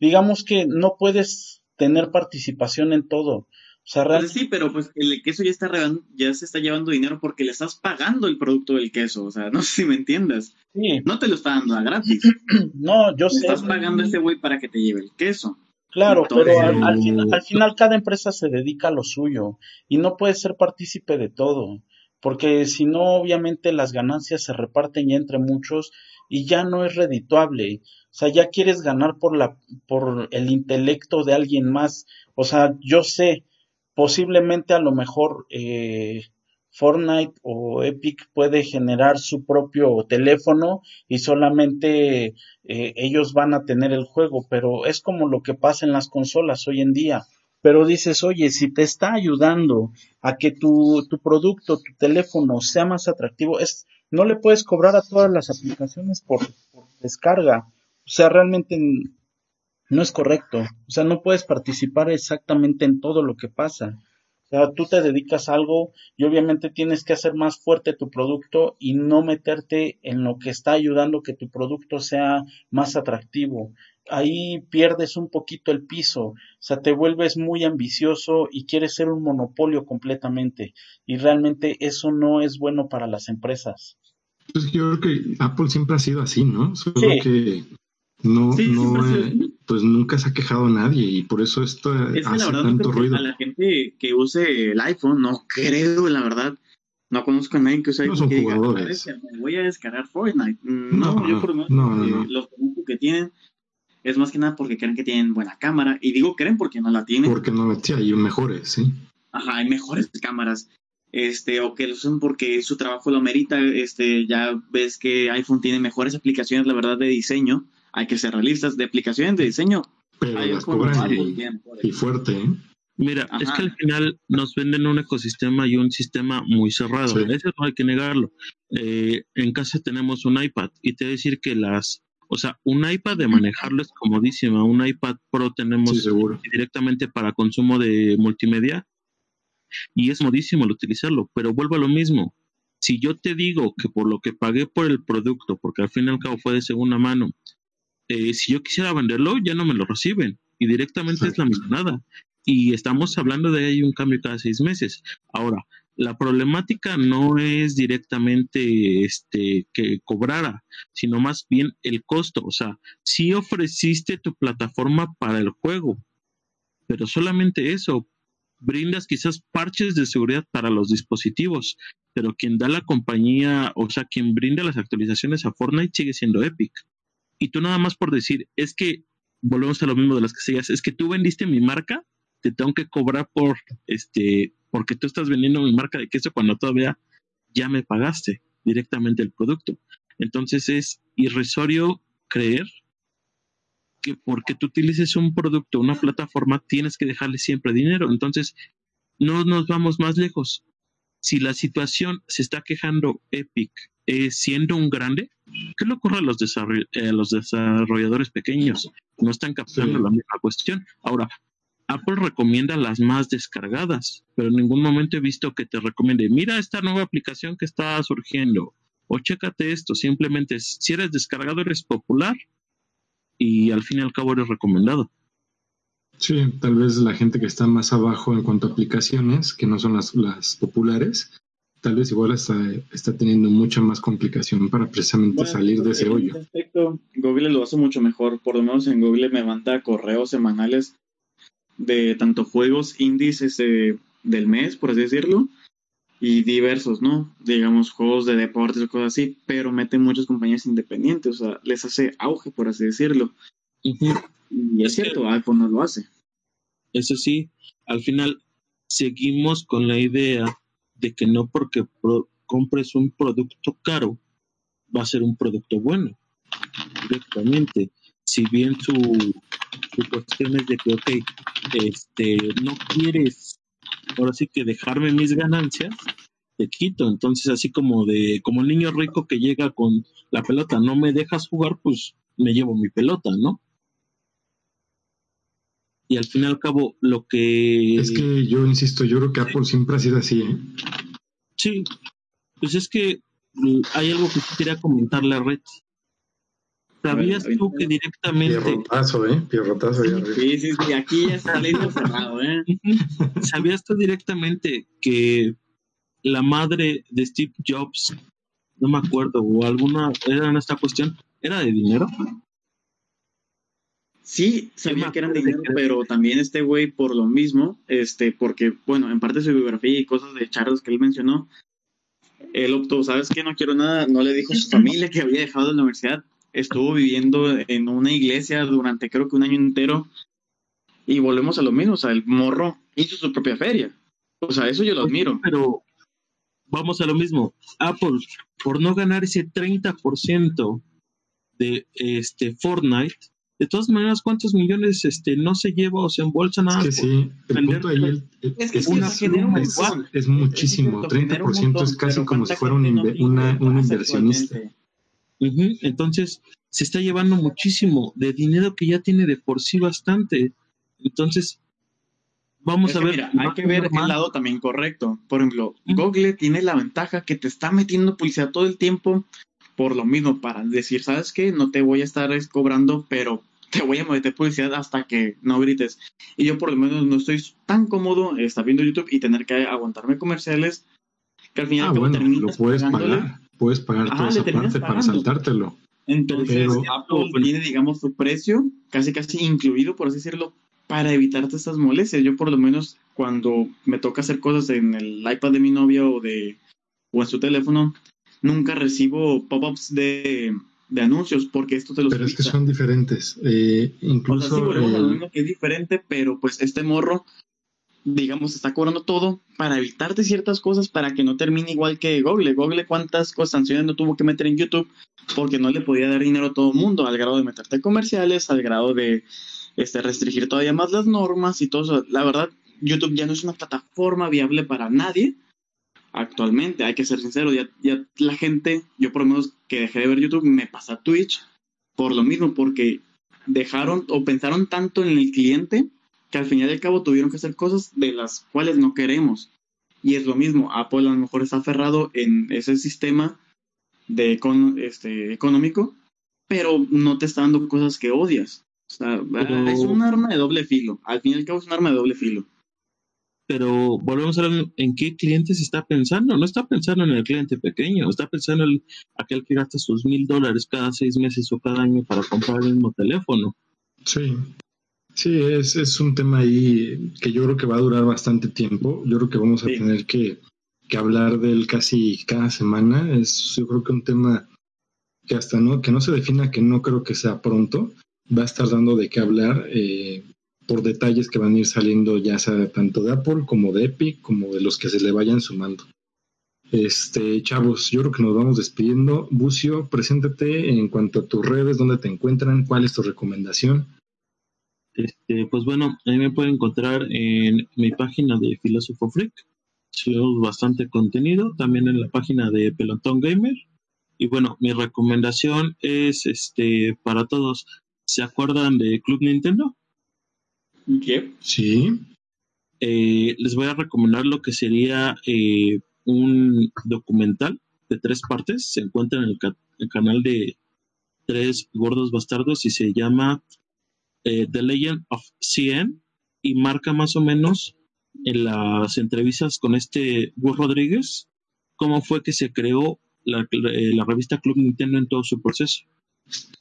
digamos que no puedes tener participación en todo. O sea, pues sí, pero pues el queso ya está ya se está llevando dinero porque le estás pagando el producto del queso, o sea, no sé si me entiendas. Sí. No te lo está dando a gratis. no, yo sé. Estás pagando a ese güey para que te lleve el queso. Claro, pero al, final, al final cada empresa se dedica a lo suyo y no puedes ser partícipe de todo, porque si no, obviamente las ganancias se reparten ya entre muchos y ya no es redituable. O sea, ya quieres ganar por la, por el intelecto de alguien más. O sea, yo sé, posiblemente a lo mejor eh, Fortnite o Epic puede generar su propio teléfono y solamente eh, ellos van a tener el juego, pero es como lo que pasa en las consolas hoy en día. Pero dices, oye, si te está ayudando a que tu, tu producto, tu teléfono sea más atractivo, es, no le puedes cobrar a todas las aplicaciones por, por descarga. O sea, realmente no es correcto. O sea, no puedes participar exactamente en todo lo que pasa. O sea, tú te dedicas a algo y obviamente tienes que hacer más fuerte tu producto y no meterte en lo que está ayudando que tu producto sea más atractivo. Ahí pierdes un poquito el piso, o sea, te vuelves muy ambicioso y quieres ser un monopolio completamente. Y realmente eso no es bueno para las empresas. Pues yo creo que Apple siempre ha sido así, ¿no? Solo que no, no, eh, pues nunca se ha quejado nadie y por eso esto es hace tanto ruido. A la gente que use el iPhone, no creo, la verdad, No conozco a nadie que use No iPhone son que diga, jugadores. "¿Sabes qué? me voy a descargar Fortnite. Mm, No, No, yo por lo menos no, no, no. los que tienen es más que nada porque creen que tienen buena cámara. Y digo creen porque no la tienen. Porque no metí hay mejores, sí. Ajá, hay mejores cámaras. Este, o que lo usan porque su trabajo lo merita. Este, ya ves que iPhone tiene mejores aplicaciones, la verdad, de diseño. Hay que ser realistas. De aplicaciones de diseño, Pero hay las cobran y, y fuerte, ¿eh? Mira, es que al final nos venden un ecosistema y un sistema muy cerrado. Sí. Eso no hay que negarlo. Eh, en casa tenemos un iPad y te voy a decir que las, o sea, un iPad de manejarlo es comodísima. Un iPad Pro tenemos Sí, seguro. directamente para consumo de multimedia y es modísimo el utilizarlo, pero vuelvo a lo mismo. Si yo te digo que por lo que pagué por el producto, porque al fin y al cabo fue de segunda mano, eh, si yo quisiera venderlo, ya no me lo reciben y directamente es la millonada. Y estamos hablando de ahí un cambio cada seis meses. Ahora, la problemática no es directamente este que cobrara, sino más bien el costo. O sea, si ofreciste tu plataforma para el juego, pero solamente eso. Brindas quizás parches de seguridad para los dispositivos, pero quien da la compañía, o sea, quien brinda las actualizaciones a Fortnite sigue siendo Epic. Y tú nada más por decir, es que volvemos a lo mismo de las seguías, es que tú vendiste mi marca, te tengo que cobrar por este, porque tú estás vendiendo mi marca de queso cuando todavía ya me pagaste directamente el producto. Entonces es irrisorio creer que porque tú utilices un producto, una plataforma, tienes que dejarle siempre dinero. Entonces, no nos vamos más lejos. Si la situación se está quejando Epic eh, siendo un grande, ¿qué le ocurre a los, desarroll- eh, los desarrolladores pequeños? No están captando Sí. la misma cuestión. Ahora, Apple recomienda las más descargadas, pero en ningún momento he visto que te recomiende, mira esta nueva aplicación que está surgiendo, o chécate esto, simplemente si eres descargado eres popular y al fin y al cabo eres recomendado. Sí, tal vez la gente que está más abajo en cuanto a aplicaciones, que no son las, las populares, tal vez igual está, está teniendo mucha más complicación para precisamente Bueno, salir de ese hoyo. ese aspecto, Google lo hace mucho mejor. Por lo menos en Google me manda correos semanales de tanto juegos indies este, del mes, por así decirlo, y diversos, ¿no? Digamos, juegos de deportes o cosas así, pero mete muchas compañías independientes, o sea, les hace auge, por así decirlo. Y es cierto, iPhone no lo hace. Eso sí, al final seguimos con la idea de que no porque pro- compres un producto caro va a ser un producto bueno. Directamente. Si bien su, su cuestión es de que, ok, este, no quieres ahora sí que dejarme mis ganancias, te quito. Entonces, así como de, como el niño rico que llega con la pelota, no me dejas jugar, pues me llevo mi pelota, ¿no? Y al fin y al cabo, lo que... Es que yo insisto, yo creo que Apple siempre ha sido así, ¿eh? Sí, pues es que mm, hay algo que sí quería comentarle a Red. ¿Sabías ver, tú que directamente, Pierrotazo, ¿eh? Pierrotazo. Sí, sí, sí, aquí ya está ley cerrado, ¿eh? sabías tú directamente que la madre de Steve Jobs, no me acuerdo, o alguna, era en esta cuestión, era de dinero? Sí, sabía que eran dinero, de que- pero también este güey por lo mismo, este, porque, bueno, en parte de su biografía y cosas de charlas que él mencionó, él optó, ¿sabes qué? No quiero nada, no le dijo a su familia que había dejado la universidad, estuvo viviendo en una iglesia durante creo que un año entero, y volvemos a lo mismo, o sea, el morro hizo su propia feria, o sea, eso yo lo admiro. Pero vamos a lo mismo. Apple, por no ganar ese 30% de este Fortnite, de todas maneras, ¿cuántos millones este no se lleva o se embolsa nada? Es que sí, el punto ahí el- el- Es que es, no es, muchísimo, Es cierto, genera un 30% es casi como si ¿cuánta fuera un, no una, un inversionista. Entonces, se está llevando muchísimo de dinero que ya tiene de por sí bastante. Entonces, vamos Es a ver. mira, hay que ver el lado también correcto. Por ejemplo. Google tiene la ventaja que te está metiendo publicidad todo el tiempo por lo mismo, para decir, ¿sabes qué? No te voy a estar es, cobrando, pero te voy a meter publicidad hasta que no grites. Y yo por lo menos no estoy tan cómodo estar viendo YouTube y tener que aguantarme comerciales que al final Ah, bueno, lo puedes pagándole. pagar, puedes pagar Ah, toda esa parte para saltártelo. Entonces, Pero- Apple tiene, digamos, su precio casi casi incluido, por así decirlo, para evitarte estas molestias. Yo, por lo menos, cuando me toca hacer cosas en el iPad de mi novia o de o en su teléfono, nunca recibo pop-ups de, anuncios porque esto te los Pero es que son diferentes. Eh, incluso. O es diferente, pero pues este morro, digamos, está cobrando todo para evitarte ciertas cosas para que no termine igual que Google. Google, ¿cuántas sanciones no tuvo que meter en YouTube porque no le podía dar dinero a todo el mundo, al grado de meterte comerciales, al grado de este, restringir todavía más las normas y todo eso? La verdad, YouTube ya no es una plataforma viable para nadie actualmente, hay que ser sincero, ya, ya la gente, yo por lo menos que dejé de ver YouTube, me pasa a Twitch por lo mismo, porque dejaron o pensaron tanto en el cliente que al final y al cabo tuvieron que hacer cosas de las cuales no queremos. Y es lo mismo, Apple a lo mejor está aferrado en ese sistema de este, económico, pero no te está dando cosas que odias. O sea, es un arma de doble filo. Al fin y al cabo es un arma de doble filo pero volvemos a ver en qué cliente se está pensando. No está pensando en el cliente pequeño, está pensando en aquel que gasta sus mil dólares cada seis meses o cada año para comprar el mismo teléfono. Sí, sí, es, es un tema ahí que yo creo que va a durar bastante tiempo. Yo creo que vamos a tener que, que, hablar de él casi cada semana. Es yo creo que un tema que hasta no, que no se defina, que no creo que sea pronto, va a estar dando de qué hablar. Eh, por detalles que van a ir saliendo ya sea tanto de Apple como de Epic, como de los que se le vayan sumando. Este, chavos, yo creo que nos vamos despidiendo. Bucio, preséntate en cuanto a tus redes, dónde te encuentran, cuál es tu recomendación. Este, pues bueno, ahí me pueden encontrar en mi página de Filósofo Freak. Subimos bastante contenido, también en la página de Pelotón Gamer. Y bueno, mi recomendación es este para todos. ¿Se acuerdan de Club Nintendo? Sí. Eh, les voy a recomendar lo que sería eh, un documental de tres partes. Se encuentra en el, canal de Tres Gordos Bastardos y se llama eh, The Legend of CN y marca más o menos en las entrevistas con este Gus Rodríguez cómo fue que se creó la revista Club Nintendo en todo su proceso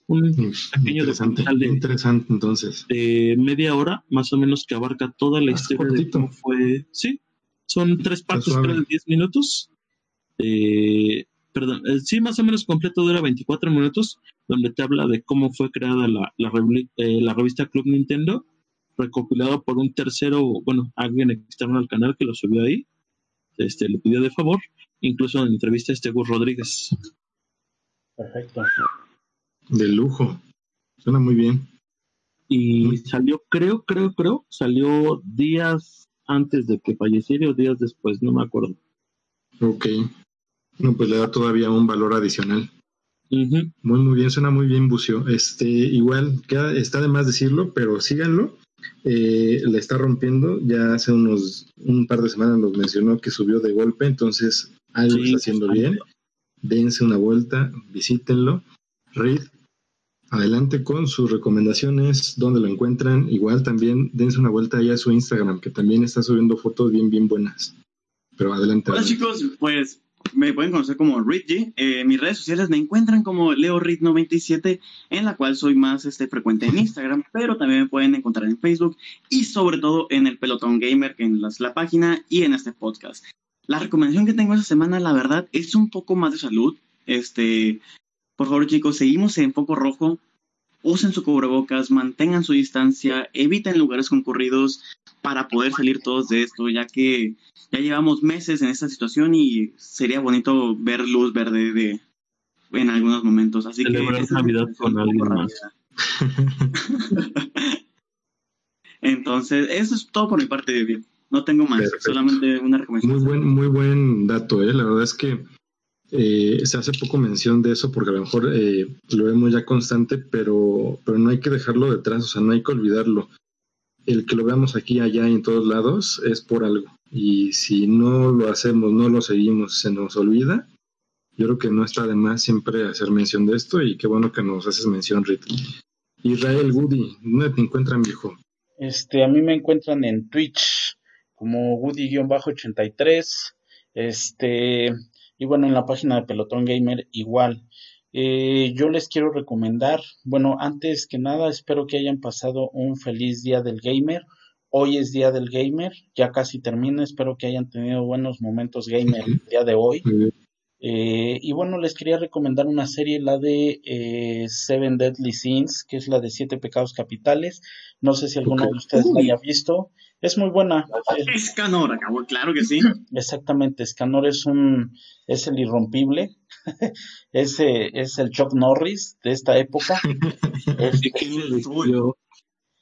un mm, pequeño interesante, de, interesante entonces. de media hora más o menos que abarca toda la ah, historia de cómo fue sí son tres partes de 10 minutos. Eh, perdón eh, sí más o menos completo dura 24 minutos donde te habla de cómo fue creada la, la, eh, la revista Club Nintendo recopilado por un tercero bueno alguien externo al canal que lo subió ahí este le pidió de favor incluso en entrevista a este Gus Rodríguez. Perfecto de lujo. Suena muy bien. Y salió, creo, creo, creo, salió días antes de que falleciera o días después, no me acuerdo. Ok. No, pues le da todavía un valor adicional. Muy, muy bien, suena muy bien, Bucio. Este, igual, queda, está de más decirlo, pero síganlo. Eh, le está rompiendo. Ya hace unos, un par de semanas nos mencionó que subió de golpe, entonces algo está haciendo bien. Dense una vuelta, visítenlo. Reed, adelante con sus recomendaciones, dónde lo encuentran. Igual también dense una vuelta ahí a su Instagram, que también está subiendo fotos bien, bien buenas. Pero adelante. Hola chicos, pues me pueden conocer como Ridgy. Eh, mis redes sociales me encuentran como LeoRid97, en la cual soy más este, frecuente en Instagram, pero también me pueden encontrar en Facebook y sobre todo en el Pelotón Gamer, que es la página, y en este podcast. La recomendación que tengo esta semana, la verdad, es un poco más de salud. Este, por favor, chicos, seguimos en foco rojo. Usen su cubrebocas, mantengan su distancia, eviten lugares concurridos para poder salir todos de esto, ya que ya llevamos meses en esta situación y sería bonito ver luz verde de, en algunos momentos. Así que Navidad con alguien más. Entonces, eso es todo por mi parte, No tengo más, solamente una recomendación. Muy buen, muy buen dato, ¿eh? La verdad es que eh, se hace poco mención de eso porque a lo mejor eh, lo vemos ya constante, pero, pero no hay que dejarlo detrás, o sea, no hay que olvidarlo. El que lo veamos aquí, allá y en todos lados es por algo. Y si no lo hacemos, no lo seguimos, se nos olvida. Yo creo que no está de más siempre hacer mención de esto y qué bueno que nos haces mención, Rit. Israel Woody, ¿dónde te encuentran, viejo? Este, a mí me encuentran en Twitch como Woody-83. Este, y bueno, en la página de Pelotón Gamer igual. Eh, yo les quiero recomendar, bueno, antes que nada, espero que hayan pasado un feliz día del gamer. Hoy es día del gamer, ya casi termina, espero que hayan tenido buenos momentos gamer el día de hoy. Eh, y bueno, les quería recomendar una serie, la de eh, Seven Deadly Sins, que es la de Siete Pecados Capitales. No sé si alguno de ustedes la haya visto. Es muy buena. Escanor, acabó, claro que sí. Exactamente, Escanor es un, es el irrompible. Ese es el Chuck Norris de esta época. Este,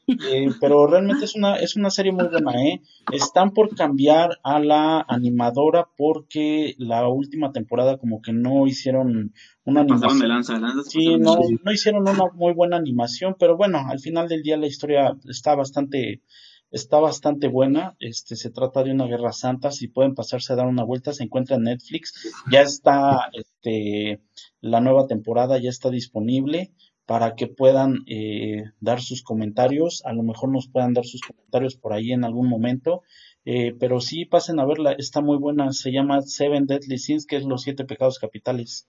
eh, pero realmente es una, es una serie muy buena, ¿eh? Están por cambiar a la animadora porque la última temporada como que no hicieron una animación. sí, no, no hicieron una muy buena animación, pero bueno, al final del día la historia está bastante, está bastante buena. Este, se trata de una guerra santa. Si pueden pasarse a dar una vuelta, se encuentra en Netflix. Ya está, este, la nueva temporada ya está disponible para que puedan eh, dar sus comentarios, a lo mejor nos puedan dar sus comentarios por ahí en algún momento, eh, pero sí pasen a verla, está muy buena, se llama Seven Deadly Sins, que es los siete pecados capitales.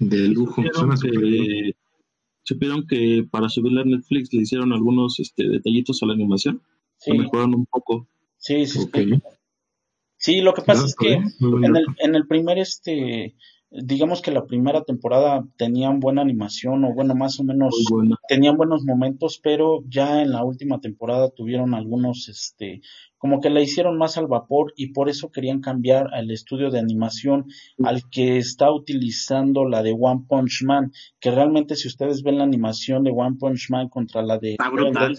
De lujo, supieron que, que para subirla a Netflix le hicieron algunos este, detallitos a la animación, sí. un poco. Sí, sí, sí. lo que pasa es que en el, en el primer este digamos que la primera temporada tenían buena animación o bueno, más o menos tenían buenos momentos, pero ya en la última temporada tuvieron algunos, este, como que la hicieron más al vapor y por eso querían cambiar al estudio de animación al que está utilizando la de One Punch Man, que realmente si ustedes ven la animación de One Punch Man contra la de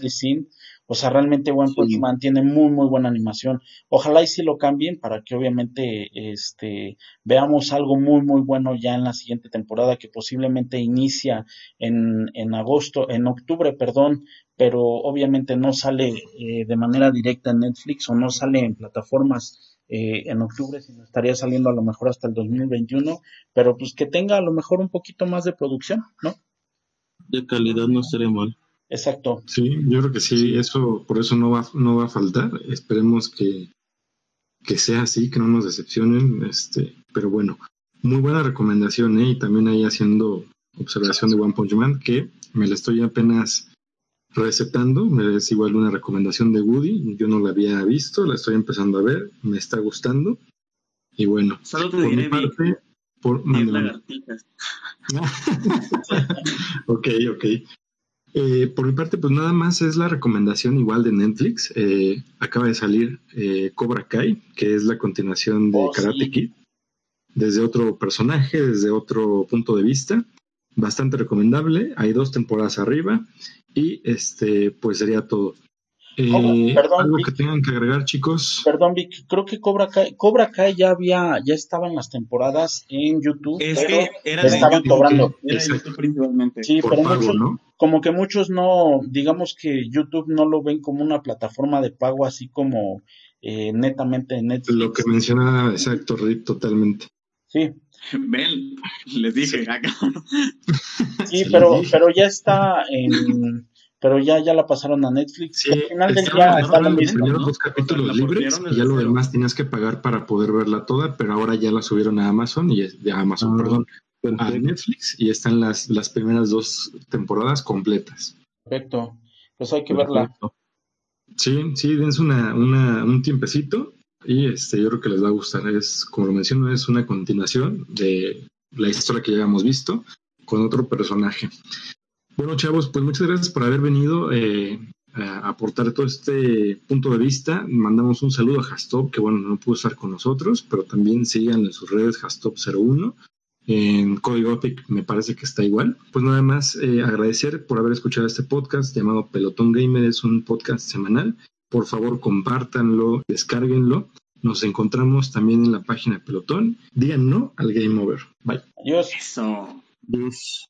Sin, o sea, realmente One Punch Man tiene muy, muy buena animación. Ojalá y si lo cambien para que obviamente este, veamos algo muy, muy bueno ya en la siguiente temporada que posiblemente inicia en, en agosto, en octubre, perdón, pero obviamente no sale eh, de manera directa en Netflix o no sale en plataformas eh, en octubre, sino estaría saliendo a lo mejor hasta el 2021, pero pues que tenga a lo mejor un poquito más de producción, ¿no? De calidad no estaría mal. Exacto. Sí, yo creo que sí, eso por eso no va, no va a faltar. Esperemos que, que sea así, que no nos decepcionen. Este, pero bueno, muy buena recomendación, ¿eh? Y también ahí haciendo observación de One Punch Man, que me la estoy apenas recetando. Me es igual una recomendación de Woody. Yo no la había visto, la estoy empezando a ver, me está gustando. Y bueno, Solo te diré, parte, por ok, ok. Eh, por mi parte, pues nada más es la recomendación igual de Netflix. Eh, acaba de salir eh, Cobra Kai, que es la continuación de oh, Karate Kid, desde otro personaje, desde otro punto de vista. Bastante recomendable. Hay dos temporadas arriba y este, pues sería todo. Eh, algo que tengan que agregar, chicos. Perdón, Vic, creo que Cobra Kai, Cobra Kai ya había, ya estaba en las temporadas en YouTube, es que era estaban cobrando. Era YouTube principalmente. Sí, pero muchos, como que muchos no, digamos que YouTube no lo ven como una plataforma de pago así como eh, netamente Netflix. Lo que menciona exacto, Rip, totalmente. Sí. Ven, les dije acá. Sí, pero, pero ya está en pero ya, ya la pasaron a Netflix. Sí, al final del día está Los dos capítulos libres y ya lo demás tenías que pagar para poder verla toda, pero ahora ya la subieron a Amazon y de Amazon, ah, perdón, a Netflix y están las, las primeras dos temporadas completas. Perfecto, pues hay que verla. Sí, sí, dense una, una, un tiempecito y este, yo creo que les va a gustar. Es, como lo menciono, es una continuación de la historia que ya habíamos visto con otro personaje. Bueno, chavos, pues muchas gracias por haber venido eh, a aportar todo este punto de vista. Mandamos un saludo a Hastop, que bueno, no pudo estar con nosotros, pero también sigan en sus redes Hastop01. En Código Epic me parece que está igual. Pues nada más eh, agradecer por haber escuchado este podcast llamado Pelotón Gamer. Es un podcast semanal. Por favor, compártanlo, descárguenlo. Nos encontramos también en la página de Pelotón. Digan no al Game Over. Bye. Adiós. Eso. Adiós.